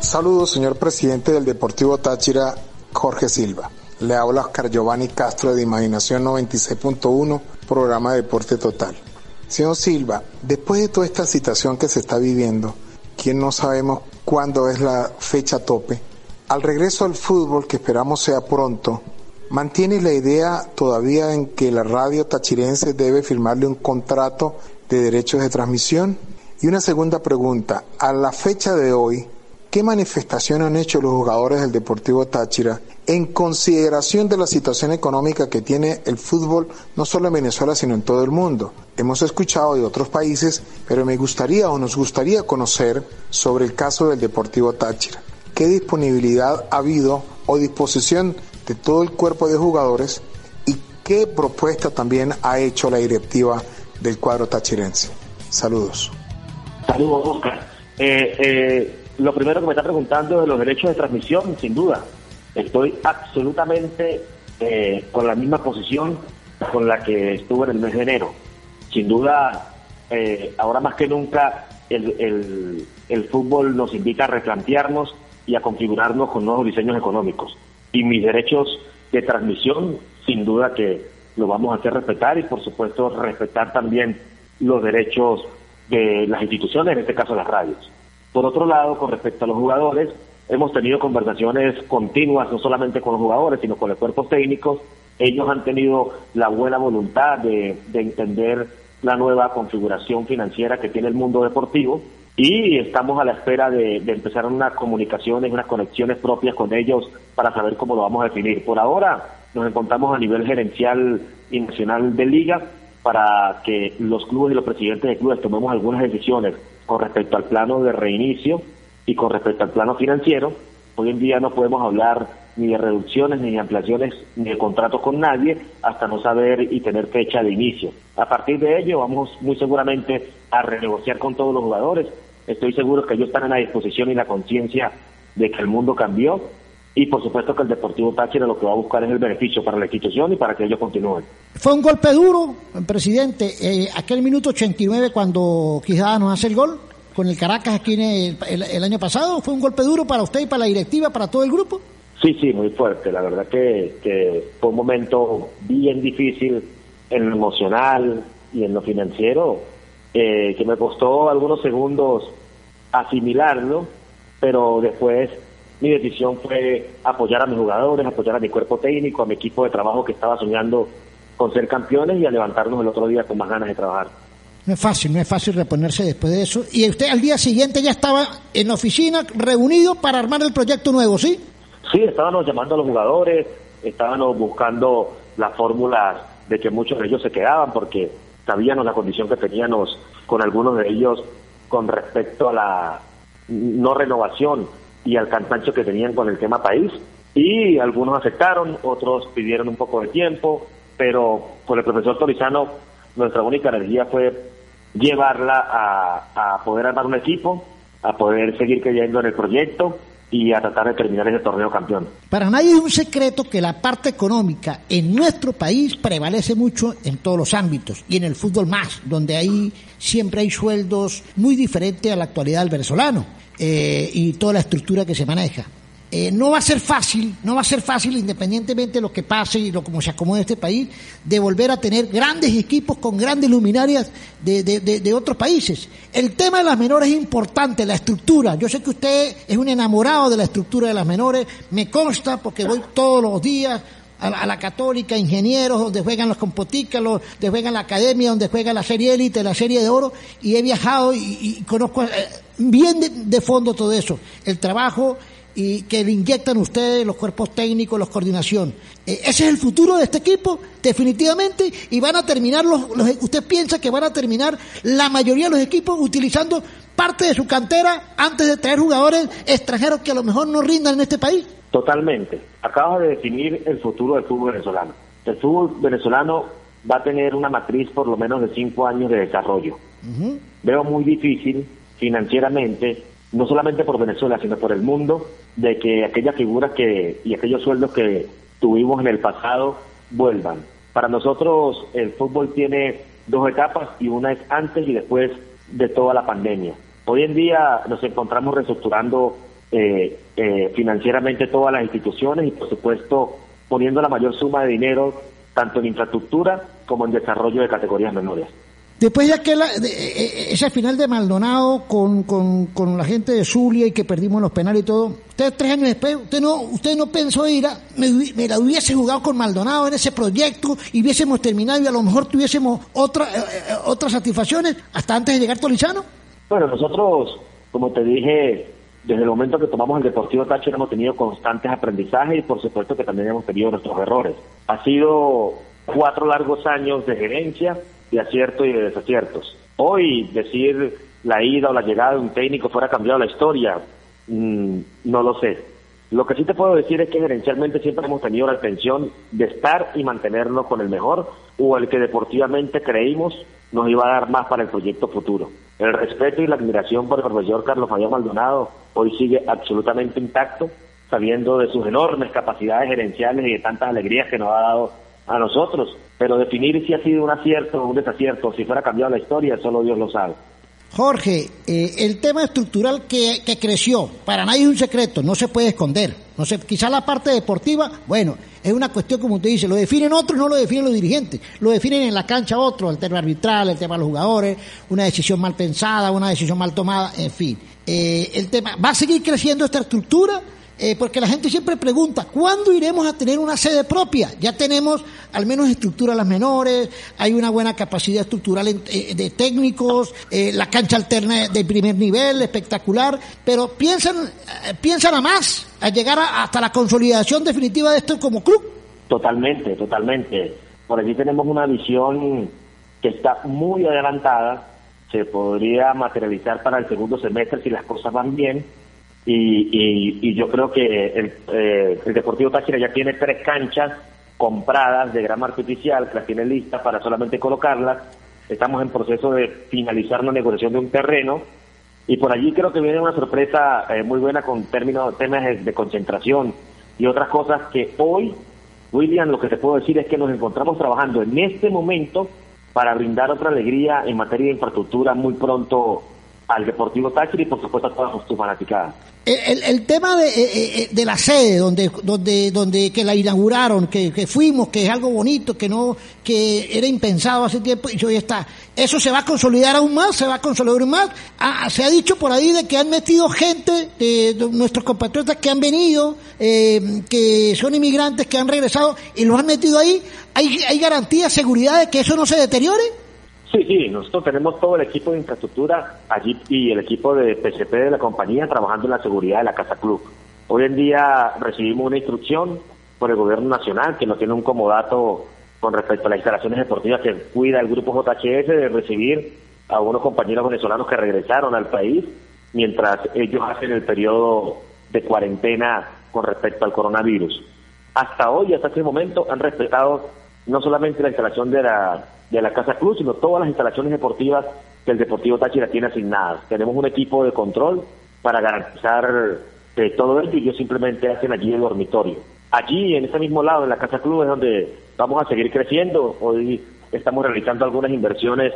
Saludos, señor presidente del Deportivo Táchira, Jorge Silva. Le habla Oscar Giovanni Castro de Imaginación 96.1, programa de Deporte Total. Señor Silva, después de toda esta situación que se está viviendo, quien no sabemos cuándo es la fecha tope, al regreso al fútbol, que esperamos sea pronto, ¿mantiene la idea todavía en que la radio tachirense debe firmarle un contrato de derechos de transmisión? Y una segunda pregunta, a la fecha de hoy, ¿qué manifestación han hecho los jugadores del Deportivo Táchira en consideración de la situación económica que tiene el fútbol, no solo en Venezuela, sino en todo el mundo? Hemos escuchado de otros países, pero me gustaría o nos gustaría conocer sobre el caso del Deportivo Táchira. ¿Qué disponibilidad ha habido o disposición de todo el cuerpo de jugadores y qué propuesta también ha hecho la directiva del cuadro tachirense? Saludos. Saludos, Oscar. Eh, eh, lo primero que me está preguntando de los derechos de transmisión, sin duda. Estoy absolutamente eh, con la misma posición con la que estuve en el mes de enero. Sin duda, ahora más que nunca, el, el fútbol nos invita a replantearnos y a configurarnos con nuevos diseños económicos. Y mis derechos de transmisión, sin duda que lo vamos a hacer respetar y, por supuesto, respetar también los derechos de las instituciones, en este caso las radios. Por otro lado, con respecto a los jugadores, hemos tenido conversaciones continuas, no solamente con los jugadores, sino con los cuerpos técnicos. Ellos han tenido la buena voluntad de, entender la nueva configuración financiera que tiene el mundo deportivo y estamos a la espera de, empezar unas comunicaciones, unas conexiones propias con ellos para saber cómo lo vamos a definir. Por ahora nos encontramos a nivel gerencial y nacional de liga para que los clubes y los presidentes de clubes tomemos algunas decisiones con respecto al plano de reinicio y con respecto al plano financiero. Hoy en día no podemos hablar ni de reducciones, ni de ampliaciones, ni de contratos con nadie hasta no saber y tener fecha de inicio. A partir de ello vamos muy seguramente a renegociar con todos los jugadores. Estoy seguro que ellos están en la disposición y la conciencia de que el mundo cambió y por supuesto que el Deportivo Táchira lo que va a buscar es el beneficio para la institución y para que ellos continúen. Fue un golpe duro, presidente, eh, aquel minuto 89 cuando Quijada nos hace el gol con el Caracas aquí en el, año pasado, ¿fue un golpe duro para usted y para la directiva, para todo el grupo? Sí, sí, muy fuerte, la verdad que, fue un momento bien difícil en lo emocional y en lo financiero, eh, que me costó algunos segundos asimilarlo, pero después mi decisión fue apoyar a mis jugadores, apoyar a mi cuerpo técnico, a mi equipo de trabajo que estaba soñando con ser campeones y a levantarnos el otro día con más ganas de trabajar. No es fácil, no es fácil reponerse después de eso. Y usted al día siguiente ya estaba en la oficina reunido para armar el proyecto nuevo, ¿sí? Sí, estábamos llamando a los jugadores, estábamos buscando las fórmulas de que muchos de ellos se quedaban porque sabíamos la condición que teníamos con algunos de ellos con respecto a la no renovación y al cansancio que tenían con el tema país. Y algunos aceptaron, otros pidieron un poco de tiempo, pero con el profesor Torizano nuestra única energía fue llevarla a, a poder armar un equipo, a poder seguir creyendo en el proyecto y a tratar de terminar ese torneo campeón. Para nadie es un secreto que la parte económica en nuestro país prevalece mucho en todos los ámbitos y en el fútbol más, donde ahí siempre hay sueldos muy diferentes a la actualidad del venezolano. Eh, y toda la estructura que se maneja. Eh, no va a ser fácil, no va a ser fácil, independientemente de lo que pase y lo como se acomode este país, de volver a tener grandes equipos con grandes luminarias de, de, otros países. El tema de las menores es importante, la estructura. Yo sé que usted es un enamorado de la estructura de las menores, me consta porque voy todos los días a la, católica, ingenieros, donde juegan los compoticas, donde juegan la academia, donde juega la serie élite, la serie de oro, y he viajado y, conozco eh, bien de, fondo todo eso, el trabajo y que le inyectan ustedes, los cuerpos técnicos, los coordinación. Eh, ese es el futuro de este equipo, definitivamente, y van a terminar los, usted piensa que van a terminar la mayoría de los equipos utilizando parte de su cantera antes de traer jugadores extranjeros que a lo mejor no rindan en este país. Totalmente. Acabas de definir el futuro del fútbol venezolano. El fútbol venezolano va a tener una matriz por lo menos de cinco años de desarrollo. Veo muy difícil financieramente, no solamente por Venezuela, sino por el mundo, de que aquellas figuras que y aquellos sueldos que tuvimos en el pasado vuelvan. Para nosotros el fútbol tiene dos etapas y una es antes y después de toda la pandemia. Hoy en día nos encontramos reestructurando eh, eh, financieramente todas las instituciones y por supuesto poniendo la mayor suma de dinero tanto en infraestructura como en desarrollo de categorías menores. Después de, aquel, de, e, e, ese final de Maldonado con, con, con, la gente de Zulia y que perdimos los penales y todo, usted tres años después, usted no, usted no pensó ir a, me, me, la hubiese jugado con Maldonado en ese proyecto y hubiésemos terminado y a lo mejor tuviésemos otra, eh, eh, otras satisfacciones hasta antes de llegar Tolizano? Bueno, nosotros, como te dije, desde el momento que tomamos el Deportivo Táchira hemos tenido constantes aprendizajes y por supuesto que también hemos tenido nuestros errores. Ha sido cuatro largos años de gerencia de aciertos y de desaciertos. Hoy decir la ida o la llegada de un técnico fuera cambiado la historia, mmm, no lo sé. Lo que sí te puedo decir es que gerencialmente siempre hemos tenido la intención de estar y mantenernos con el mejor o el que deportivamente creímos nos iba a dar más para el proyecto futuro. El respeto y la admiración por el profesor Carlos Fabián Maldonado hoy sigue absolutamente intacto, sabiendo de sus enormes capacidades gerenciales y de tantas alegrías que nos ha dado a nosotros. Pero definir si ha sido un acierto o un desacierto, si fuera cambiado la historia, solo Dios lo sabe. Jorge, eh, el tema estructural que, creció, para nadie es un secreto, no se puede esconder. No sé, quizá la parte deportiva, bueno, es una cuestión como usted dice, lo definen otros, no lo definen los dirigentes, lo definen en la cancha otros, el tema arbitral, el tema de los jugadores, una decisión mal pensada, una decisión mal tomada, en fin. Eh, el tema, ¿va a seguir creciendo esta estructura? Eh, porque la gente siempre pregunta, ¿cuándo iremos a tener una sede propia? Ya tenemos al menos estructura las menores, hay una buena capacidad estructural en, eh, de técnicos, eh, la cancha alterna de primer nivel, espectacular, pero piensan, eh, piensan a más, a llegar a, hasta la consolidación definitiva de esto como club. Totalmente, totalmente. Por allí tenemos una visión que está muy adelantada, se podría materializar para el segundo semestre si las cosas van bien y, y, yo creo que el, eh, el Deportivo Táchira ya tiene tres canchas compradas de grama artificial, que las tiene listas para solamente colocarlas. Estamos en proceso de finalizar la negociación de un terreno y por allí creo que viene una sorpresa eh, muy buena con términos, temas de, de concentración y otras cosas que hoy, William, lo que te puedo decir es que nos encontramos trabajando en este momento para brindar otra alegría en materia de infraestructura muy pronto al Deportivo Táchira y por supuesto a todas sus fanaticadas. El, el, tema de, eh, de, la sede, donde, donde, donde que la inauguraron, que, que, fuimos, que es algo bonito, que no, que era impensado hace tiempo y hoy está. Eso se va a consolidar aún más, se va a consolidar aún más. Ah, se ha dicho por ahí de que han metido gente, de, de nuestros compatriotas que han venido, eh, que son inmigrantes, que han regresado y los han metido ahí. ¿Hay, hay garantía, seguridad de que eso no se deteriore? Sí, sí, nosotros tenemos todo el equipo de infraestructura allí y el equipo de PCP de la compañía trabajando en la seguridad de la Casa Club. Hoy en día recibimos una instrucción por el gobierno nacional que nos tiene un comodato con respecto a las instalaciones deportivas que cuida el grupo JHS de recibir a unos compañeros venezolanos que regresaron al país mientras ellos hacen el periodo de cuarentena con respecto al coronavirus. Hasta hoy, hasta este momento, han respetado no solamente la instalación de la de la Casa Cruz, sino todas las instalaciones deportivas que el Deportivo Táchira tiene asignadas. Tenemos un equipo de control para garantizar eh, todo esto y ellos simplemente hacen allí el dormitorio. Allí, en ese mismo lado, en la Casa Club, es donde vamos a seguir creciendo. Hoy estamos realizando algunas inversiones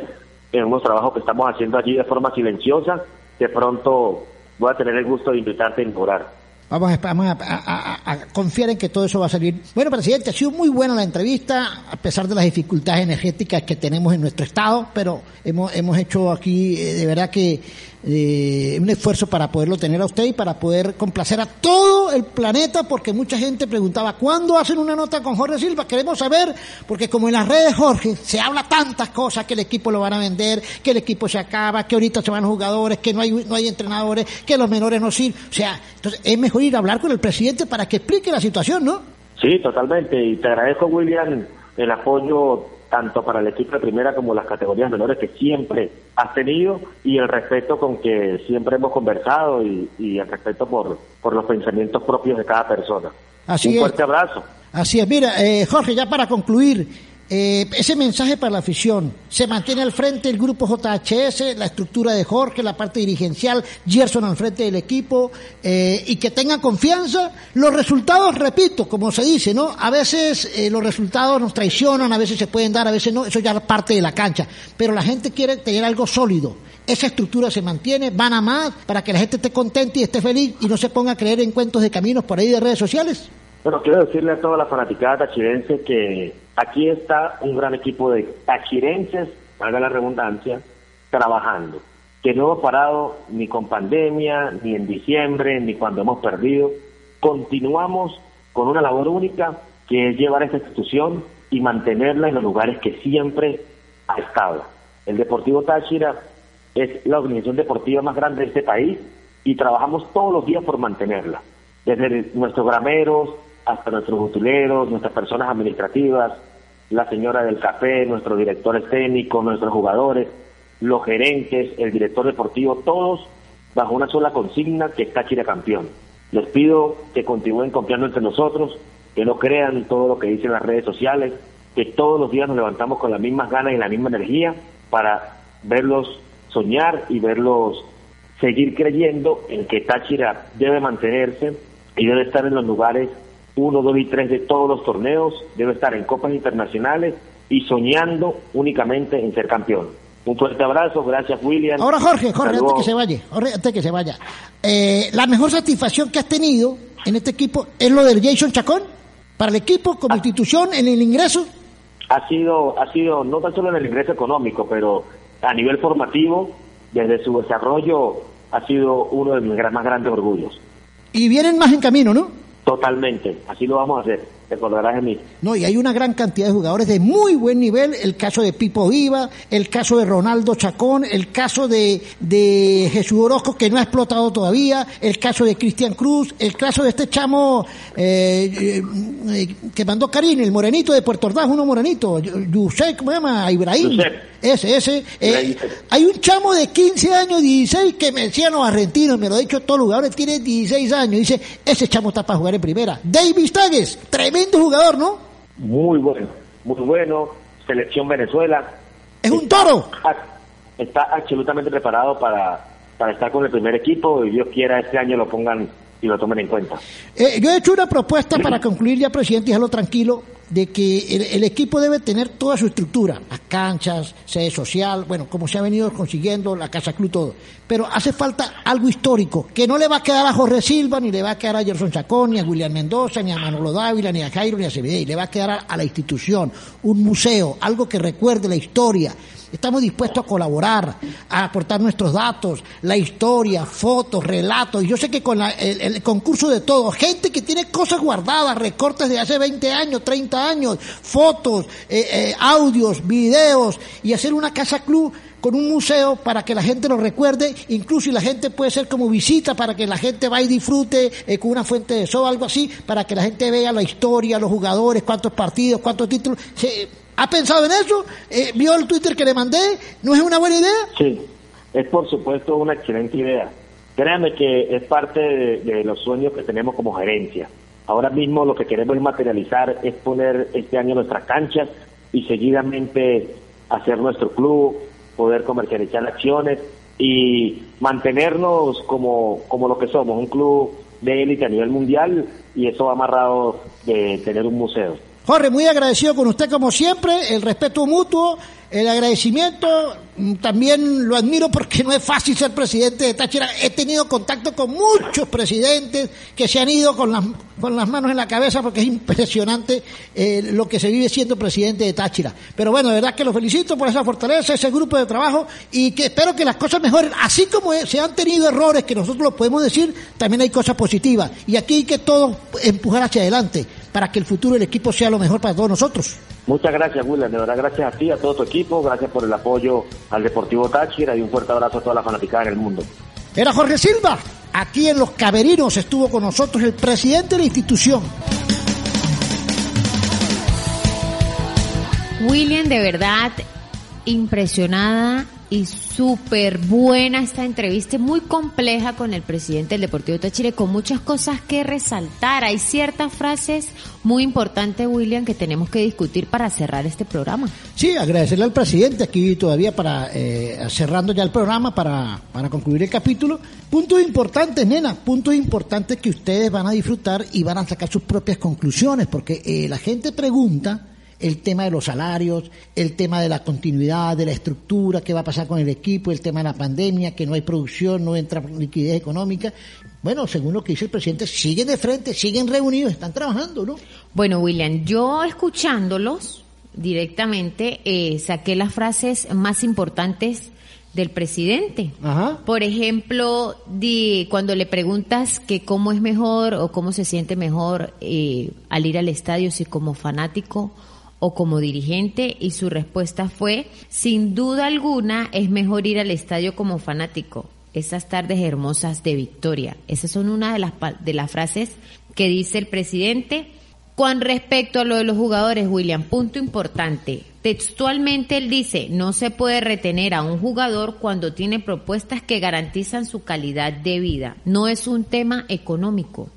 en unos trabajos que estamos haciendo allí de forma silenciosa. De pronto voy a tener el gusto de invitarte a inaugurar. Vamos, a, vamos a, a, a, confiar en que todo eso va a salir. Bueno, presidente, ha sido muy buena la entrevista, a pesar de las dificultades energéticas que tenemos en nuestro estado, pero hemos, hemos hecho aquí eh, de verdad que eh, un esfuerzo para poderlo tener a usted y para poder complacer a todo el planeta, porque mucha gente preguntaba, ¿cuándo hacen una nota con Jorge Silva? Queremos saber, porque como en las redes, Jorge, se habla tantas cosas, que el equipo lo van a vender, que el equipo se acaba, que ahorita se van jugadores, que no hay, no hay entrenadores, que los menores no sirven. O sea, entonces es mejor ir a hablar con el presidente para que explique la situación, ¿no? Sí, totalmente. Y te agradezco, William, el apoyo tanto para el equipo de primera como las categorías menores que siempre has tenido y el respeto con que siempre hemos conversado y, y el respeto por, por los pensamientos propios de cada persona. Así Un es. fuerte abrazo. Así es. Mira, eh, Jorge, ya para concluir, eh, ese mensaje para la afición. Se mantiene al frente el grupo JHS, la estructura de Jorge, la parte dirigencial, Gerson al frente del equipo, eh, y que tengan confianza. Los resultados, repito, como se dice, ¿no? A veces eh, los resultados nos traicionan, a veces se pueden dar, a veces no, eso ya es parte de la cancha. Pero la gente quiere tener algo sólido. Esa estructura se mantiene, van a más, para que la gente esté contenta y esté feliz y no se ponga a creer en cuentos de caminos por ahí de redes sociales. Bueno, quiero decirle a toda la fanaticada tachirense que aquí está un gran equipo de tachirenses valga la redundancia, trabajando. Que no hemos parado ni con pandemia, ni en diciembre, ni cuando hemos perdido. Continuamos con una labor única que es llevar esta institución y mantenerla en los lugares que siempre ha estado. El Deportivo Táchira es la organización deportiva más grande de este país y trabajamos todos los días por mantenerla. Desde nuestros grameros hasta nuestros utileros, nuestras personas administrativas, la señora del café, nuestros directores técnicos, nuestros jugadores, los gerentes, el director deportivo, todos bajo una sola consigna que es Táchira campeón. Les pido que continúen confiando entre nosotros, que no crean todo lo que dicen las redes sociales, que todos los días nos levantamos con las mismas ganas y la misma energía para verlos soñar y verlos seguir creyendo en que Táchira debe mantenerse y debe estar en los lugares 1, 2 y 3 de todos los torneos, debe estar en copas internacionales y soñando únicamente en ser campeón. Un fuerte abrazo, gracias William. Ahora Jorge, Jorge, antes que se vaya, Jorge, antes que se vaya. Eh, la mejor satisfacción que has tenido en este equipo es lo del Jason Chacón, para el equipo, como institución, en el ingreso. Ha sido, ha sido no tan solo en el ingreso económico, pero a nivel formativo, desde su desarrollo, ha sido uno de mis más grandes orgullos. Y vienen más en camino, ¿no? Totalmente, así lo vamos a hacer, te acordarás de mí. No, y hay una gran cantidad de jugadores de muy buen nivel, el caso de Pipo Viva, el caso de Ronaldo Chacón, el caso de, de Jesús Orozco que no ha explotado todavía, el caso de Cristian Cruz, el caso de este chamo eh, eh, que mandó Karim, el morenito de Puerto Ordaz, uno morenito, Yusek, ¿cómo se llama? Ibrahim. Ese, ese. Eh, hay un chamo de 15 años, 16, que me decían los argentinos, me lo he dicho todos los jugadores, tiene 16 años. Dice, ese chamo está para jugar en primera. David Tagues, tremendo jugador, ¿no? Muy bueno, muy bueno. Selección Venezuela. Es un toro. Está absolutamente preparado para, para estar con el primer equipo y Dios quiera este año lo pongan y lo tomen en cuenta. Eh, yo he hecho una propuesta para concluir ya, presidente, y tranquilo, de que el, equipo debe tener toda su estructura, las canchas, sede social, bueno, como se ha venido consiguiendo, la Casa Club, todo. Pero hace falta algo histórico, que no le va a quedar a Jorge Silva, ni le va a quedar a Gerson Chacón, ni a William Mendoza, ni a Manolo Dávila, ni a Jairo, ni a y le va a quedar a la institución, un museo, algo que recuerde la historia Estamos dispuestos a colaborar, a aportar nuestros datos, la historia, fotos, relatos. Yo sé que con el, concurso de todo, gente que tiene cosas guardadas, recortes de hace 20 años, 30 años, fotos, eh, eh, audios, videos, y hacer una casa club con un museo para que la gente lo recuerde, incluso y la gente puede ser como visita para que la gente vaya y disfrute eh, con una fuente de sol, algo así, para que la gente vea la historia, los jugadores, cuántos partidos, cuántos títulos. ¿Ha pensado en eso? Eh, ¿Vio el Twitter que le mandé? ¿No es una buena idea? Sí, es por supuesto una excelente idea. Créame que es parte de, los sueños que tenemos como gerencia. Ahora mismo lo que queremos materializar, es poner este año nuestras canchas y seguidamente hacer nuestro club, poder comercializar acciones y mantenernos como, como lo que somos, un club de élite a nivel mundial y eso va amarrado de tener un museo. Jorge, muy agradecido con usted como siempre, el respeto mutuo, el agradecimiento, mm, también lo admiro porque no es fácil ser presidente de Táchira. He tenido contacto con muchos presidentes que se han ido con las, con las manos en la cabeza porque es impresionante eh, lo que se vive siendo presidente de Táchira. Pero bueno, de verdad que lo felicito por esa fortaleza, ese grupo de trabajo y que espero que las cosas mejoren. Así como se han tenido errores que nosotros lo podemos decir, también hay cosas positivas. Y aquí hay que todo empujar hacia adelante para que el futuro del equipo sea lo mejor para todos nosotros. Muchas gracias, William. De verdad, gracias a ti, a todo tu equipo. Gracias por el apoyo al Deportivo Táchira y un fuerte abrazo a toda la fanaticada en el mundo. Era Jorge Silva. Aquí en Los Caberinos estuvo con nosotros el presidente de la institución. William, de verdad, impresionada y súper buena esta entrevista, muy compleja con el presidente del Deportivo Táchira, con muchas cosas que resaltar. Hay ciertas frases muy importantes, William, que tenemos que discutir para cerrar este programa. Sí, agradecerle al presidente aquí todavía para eh, cerrando ya el programa para, para concluir el capítulo. Puntos importantes, nena, puntos importantes que ustedes van a disfrutar y van a sacar sus propias conclusiones, porque eh, la gente pregunta el tema de los salarios, el tema de la continuidad, de la estructura, qué va a pasar con el equipo, el tema de la pandemia, que no hay producción, no entra liquidez económica. Bueno, según lo que dice el presidente, siguen de frente, siguen reunidos, están trabajando, ¿no? Bueno, William, yo escuchándolos, directamente, eh, saqué las frases más importantes del presidente. Ajá. Por ejemplo, di, cuando le preguntas que cómo es mejor o cómo se siente mejor eh, al ir al estadio, si como fanático o como dirigente, y su respuesta fue, sin duda alguna, es mejor ir al estadio como fanático. Esas tardes hermosas de victoria. Esas son una de las, de las frases que dice el presidente. Con respecto a lo de los jugadores, William, punto importante. Textualmente él dice, no se puede retener a un jugador cuando tiene propuestas que garantizan su calidad de vida. No es un tema económico,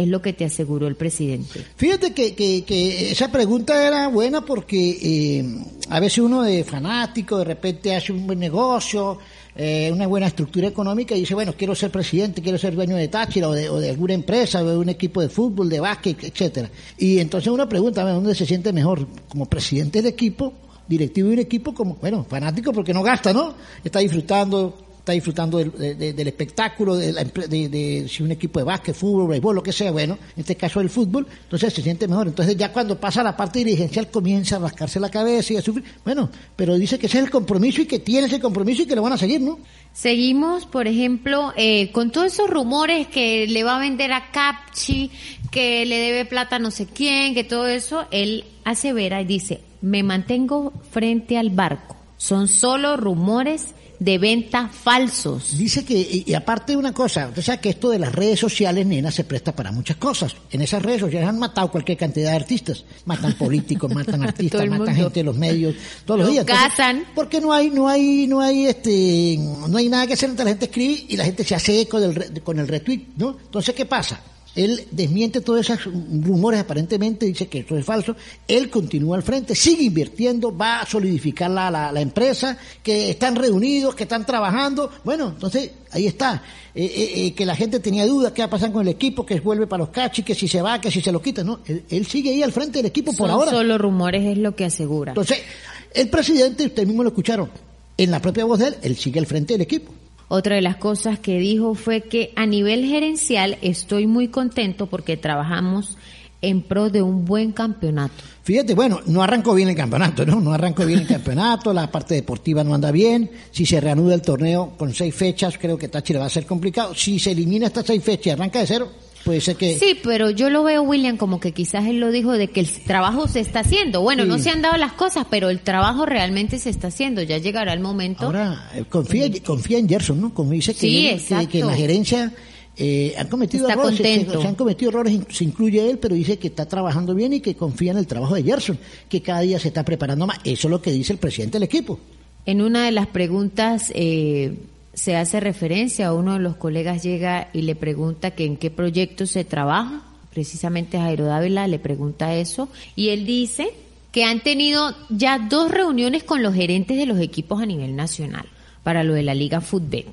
es lo que te aseguró el presidente. Fíjate que, esa pregunta era buena porque eh, a veces uno de fanático de repente hace un buen negocio, eh, una buena estructura económica y dice, bueno, quiero ser presidente, quiero ser dueño de Táchira o de, o de alguna empresa o de un equipo de fútbol, de básquet, etcétera. Y entonces uno pregunta, ¿dónde se siente mejor? ¿Como presidente del equipo? directivo de un equipo como, bueno, fanático porque no gasta, ¿no? Está disfrutando, está disfrutando del, de- de- del espectáculo, de, la de si un equipo de básquet, fútbol, béisbol, lo que sea, bueno, en este caso el fútbol, entonces se siente mejor. Entonces ya cuando pasa la parte dirigencial comienza a rascarse la cabeza y a sufrir. Bueno, pero dice que ese es el compromiso y que tiene ese compromiso y que lo van a seguir, ¿no? Seguimos, por ejemplo, eh, con todos esos rumores que le va a vender a Capchi, que le debe plata a no sé quién, que todo eso, él asevera y dice, me mantengo frente al barco. Son solo rumores de venta falsos. Dice que, y, y aparte de una cosa, usted sabe que esto de las redes sociales, nena, se presta para muchas cosas. En esas redes sociales han matado cualquier cantidad de artistas. Matan políticos, matan artistas, matan mundo. gente de los medios, todos los Los días. Entonces, cazan. Porque no hay, no hay, no hay, este, no hay nada que hacer entre la gente escribe y la gente se hace eco del, con el retweet, ¿no? Entonces, ¿qué pasa? Él desmiente todos esos rumores aparentemente, dice que eso es falso. Él continúa al frente, sigue invirtiendo, va a solidificar la, la, la empresa, que están reunidos, que están trabajando. Bueno, entonces ahí está. Eh, eh, eh, que la gente tenía dudas, qué va a pasar con el equipo, que vuelve para los cachis, que si se va, que si se lo quita. No, él, él sigue ahí al frente del equipo por ahora. solo rumores, es lo que asegura. Entonces, el presidente, ustedes mismos lo escucharon, en la propia voz de él, él sigue al frente del equipo. Otra de las cosas que dijo fue que a nivel gerencial estoy muy contento porque trabajamos en pro de un buen campeonato. Fíjate, bueno, no arrancó bien el campeonato, ¿no? No arrancó bien el campeonato, la parte deportiva no anda bien. Si se reanuda el torneo con seis fechas, creo que Táchira va a ser complicado. Si se elimina estas seis fechas y arranca de cero, puede ser que... Sí, pero yo lo veo, William, como que quizás él lo dijo de que el trabajo se está haciendo. Bueno, Sí. no se han dado las cosas, pero el trabajo realmente se está haciendo. Ya llegará el momento. Ahora, eh, confía, confía en Gerson, ¿no? Como dice que, Sí, él- que- que, exacto. en la gerencia eh, han cometido Está errores, se- se, han cometido errores, se incluye él, pero dice que está trabajando bien y que confía en el trabajo de Gerson, que cada día se está preparando más. Eso es lo que dice el presidente del equipo. En una de las preguntas eh, se hace referencia a uno de los colegas llega y le pregunta que en qué proyecto se trabaja. Precisamente Jairo Dávila le pregunta eso y él dice que han tenido ya dos reuniones con los gerentes de los equipos a nivel nacional para lo de la Liga Fútbol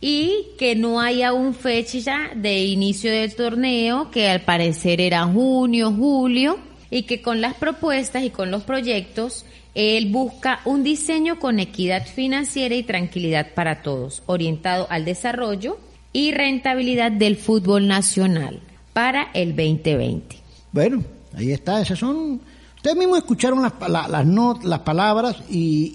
y que no hay aún fecha de inicio del torneo, que al parecer era junio, julio, y que con las propuestas y con los proyectos él busca un diseño con equidad financiera y tranquilidad para todos, orientado al desarrollo y rentabilidad del fútbol nacional para el 2020. Bueno, ahí está, esas son... Ustedes mismos escucharon las, la- las, not- las palabras y,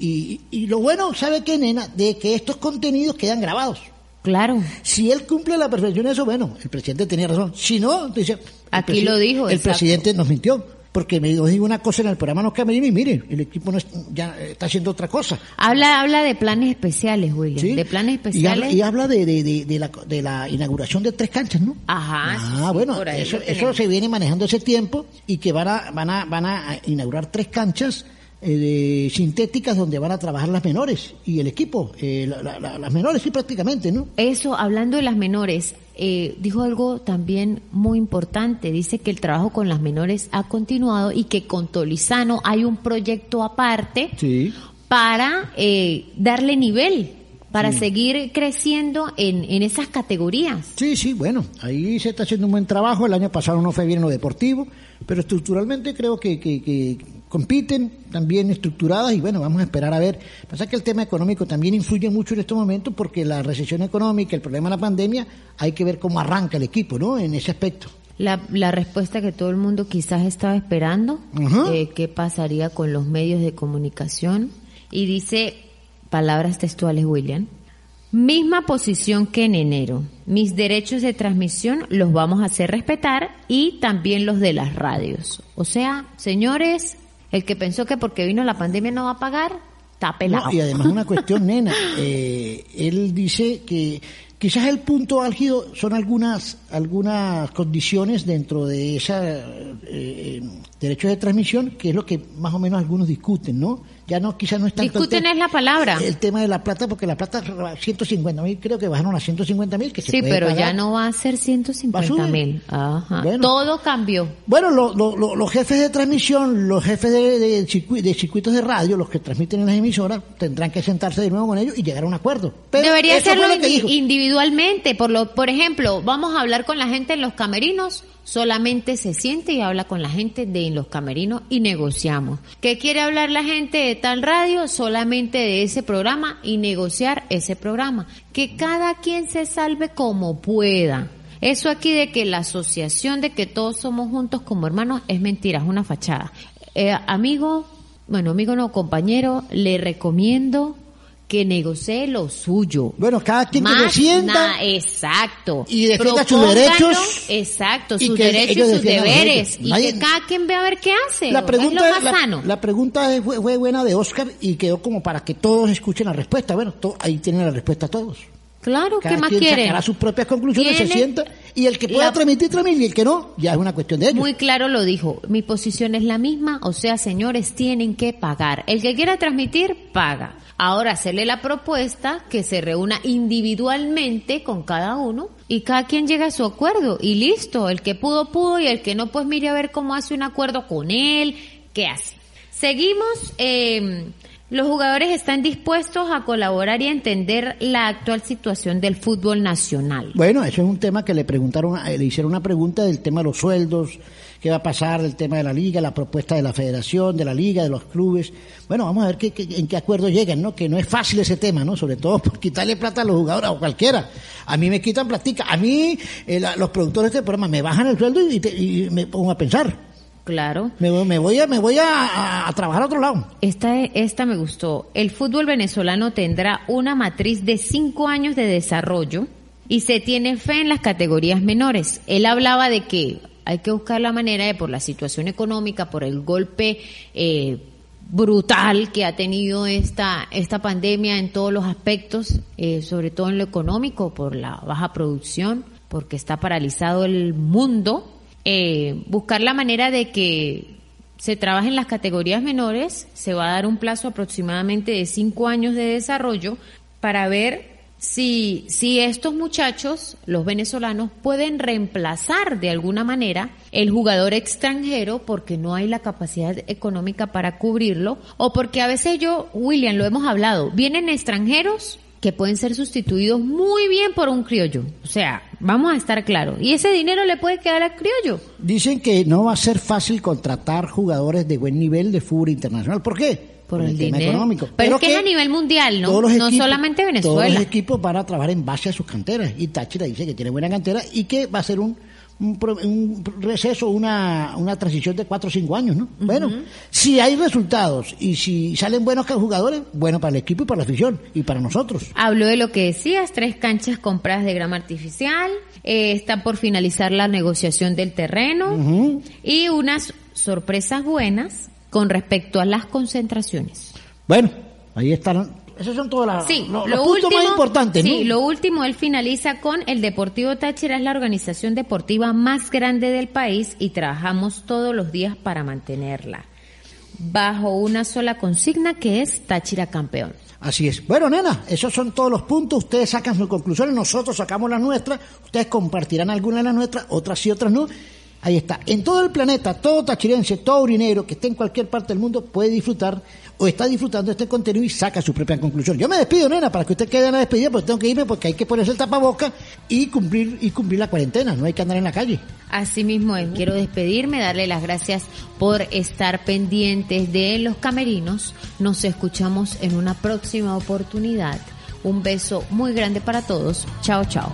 y, y lo bueno, ¿sabe qué, nena? De que estos contenidos quedan grabados. Claro. Si él cumple a la perfección eso, bueno, el presidente tenía razón. Si no, dice... Aquí lo dijo, El exacto. presidente nos mintió. Porque me dijo una cosa en el programa Los Camerinos y mire, el equipo no es- ya está haciendo otra cosa. Habla, habla de planes especiales, William, ¿sí? de planes Y especiales. habla, y habla de, de, de, de la, de la inauguración de tres canchas, ¿no? Ajá. Ah, sí, bueno, eso, eso se viene manejando ese tiempo y que van a, van a, van a inaugurar tres canchas eh, de- sintéticas donde van a trabajar las menores y el equipo, eh, la- la- la- las menores sí prácticamente, ¿no? Eso, hablando de las menores, eh, dijo algo también muy importante. Dice que el trabajo con las menores ha continuado y que con Tolizano hay un proyecto aparte Sí. para eh, darle nivel, para Sí. seguir creciendo en, en esas categorías. Sí, sí, bueno, ahí se está haciendo un buen trabajo. El año pasado no fue bien en lo deportivo, pero estructuralmente creo que, que, que compiten también estructuradas y bueno, vamos a esperar a ver. Pasa que el tema económico también influye mucho en estos momentos porque la recesión económica, el problema de la pandemia, hay que ver cómo arranca el equipo, ¿no? En ese aspecto. la, la respuesta que todo el mundo quizás estaba esperando, eh, qué pasaría con los medios de comunicación. Y dice, palabras textuales, William, misma posición que en enero. Mis derechos de transmisión los vamos a hacer respetar y también los de las radios. O sea, señores, el que pensó que porque vino la pandemia no va a pagar, está pelado. No, y además una cuestión, nena, eh, él dice que quizás el punto álgido son algunas algunas condiciones dentro de esa eh, eh, derechos de transmisión, que es lo que más o menos algunos discuten, ¿no? Ya no, quizás no es tanto Discuten es la palabra. El tema de la plata, porque la plata, 150 mil, creo que bajaron a 150 mil, que se Sí, puede pero ya no va a ser 150 subir. mil. Bueno. Todo cambió. Bueno, lo- lo- lo- los jefes de transmisión, los jefes de, de circuit- de circuitos de radio, los que transmiten en las emisoras, tendrán que sentarse de nuevo con ellos y llegar a un acuerdo. Pero Debería hacerlo indi- individualmente. Por, lo, por ejemplo, vamos a hablar con la gente en los camerinos, solamente se siente y habla con la gente de los camerinos y negociamos. ¿Qué quiere hablar la gente de tal radio? Solamente de ese programa y negociar ese programa. Que cada quien se salve como pueda. Eso aquí de que la asociación de que todos somos juntos como hermanos es mentira, es una fachada. Eh, amigo, bueno, amigo no, compañero, le recomiendo que negocie lo suyo. Bueno, cada quien que defienda na- exacto. y defienda sus derechos. Exacto, y sus derechos y sus deberes. Y Nadie- que cada quien vea a ver qué hace. La pregunta, es lo más la, sano. la pregunta fue, fue buena de Oscar y quedó como para que todos escuchen la respuesta. Bueno, to- ahí tienen la respuesta todos. Claro, Cada ¿qué más quien quieren? sacará sus propias conclusiones, se sienta y el que pueda la- transmitir, transmite y el que no, ya es una cuestión de ellos. Muy claro lo dijo. Mi posición es la misma, o sea, señores, tienen que pagar. El que quiera transmitir, paga. Ahora hacerle la propuesta que se reúna individualmente con cada uno y cada quien llega a su acuerdo y listo. El que pudo, pudo y el que no, pues mire a ver cómo hace un acuerdo con él, qué hace. Seguimos. eh, los jugadores están dispuestos a colaborar y a entender la actual situación del fútbol nacional. Bueno, eso es un tema que le preguntaron, eh, le hicieron una pregunta del tema de los sueldos, qué va a pasar del tema de la liga, la propuesta de la federación, de la liga, de los clubes. Bueno, vamos a ver qué, en qué acuerdo llegan, ¿no? Que no es fácil ese tema, ¿no? Sobre todo por quitarle plata a los jugadores o cualquiera. A mí me quitan platica, a mí eh, la- los productores de este programa me bajan el sueldo y, y me pongo a pensar. Claro. Me, voy- me voy a me voy a trabajar a otro lado. Esta, esta me gustó. El fútbol venezolano tendrá una matriz de cinco años de desarrollo y se tiene fe en las categorías menores. Él hablaba de que hay que buscar la manera de, por la situación económica, por el golpe eh, brutal que ha tenido esta, esta pandemia en todos los aspectos, eh, sobre todo en lo económico, por la baja producción, porque está paralizado el mundo, eh, buscar la manera de que se trabaje en las categorías menores, se va a dar un plazo aproximadamente de cinco años de desarrollo para ver si, si estos muchachos, los venezolanos, pueden reemplazar de alguna manera el jugador extranjero porque no hay la capacidad económica para cubrirlo o porque a veces yo, William, lo hemos hablado, vienen extranjeros que pueden ser sustituidos muy bien por un criollo. O sea, vamos a estar claros. Y ese dinero le puede quedar al criollo. Dicen que no va a ser fácil contratar jugadores de buen nivel de fútbol internacional. ¿Por qué? Por el tema dinero. económico. Pero, es que es a nivel mundial, ¿no? todos no solamente Todos Venezuela. los equipos van a trabajar en base a sus canteras. Y Táchira dice que tiene buena cantera y que va a ser un, un, receso, una, una transición de cuatro o cinco años, ¿no? Bueno, si hay resultados y si salen buenos jugadores, bueno para el equipo y para la afición y para nosotros. Habló de lo que decías, tres canchas compradas de grama artificial, eh, está por finalizar la negociación del terreno y unas sorpresas buenas con respecto a las concentraciones. Bueno, ahí están. Esos son todos las, Sí, lo los puntos más importantes, sí, ¿no? lo último, él finaliza con el Deportivo Táchira es la organización deportiva más grande del país y trabajamos todos los días para mantenerla bajo una sola consigna que es Táchira campeón. Así es. Bueno, nena, esos son todos los puntos. Ustedes sacan sus conclusiones, nosotros sacamos las nuestras. Ustedes compartirán algunas de las nuestras, otras sí, otras no. Ahí está. En todo el planeta, todo tachirense, todo urinero que esté en cualquier parte del mundo puede disfrutar o está disfrutando este contenido y saca su propia conclusión. Yo me despido, nena, para que usted quede en la despedida, porque tengo que irme porque hay que ponerse el tapaboca y cumplir y cumplir la cuarentena. No hay que andar en la calle. Así mismo es, quiero despedirme, darle las gracias por estar pendientes de los camerinos. Nos escuchamos en una próxima oportunidad. Un beso muy grande para todos. Chao, chao.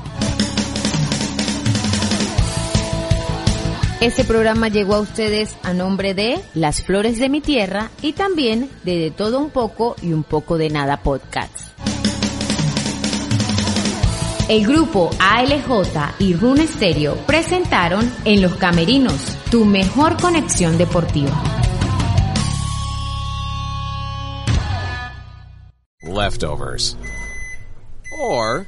Este programa llegó a ustedes a nombre de Las Flores de mi Tierra y también de De Todo Un Poco y Un Poco de Nada Podcast. El grupo ALJ y Rune Stereo presentaron En los Camerinos, tu mejor conexión deportiva. Leftovers. Or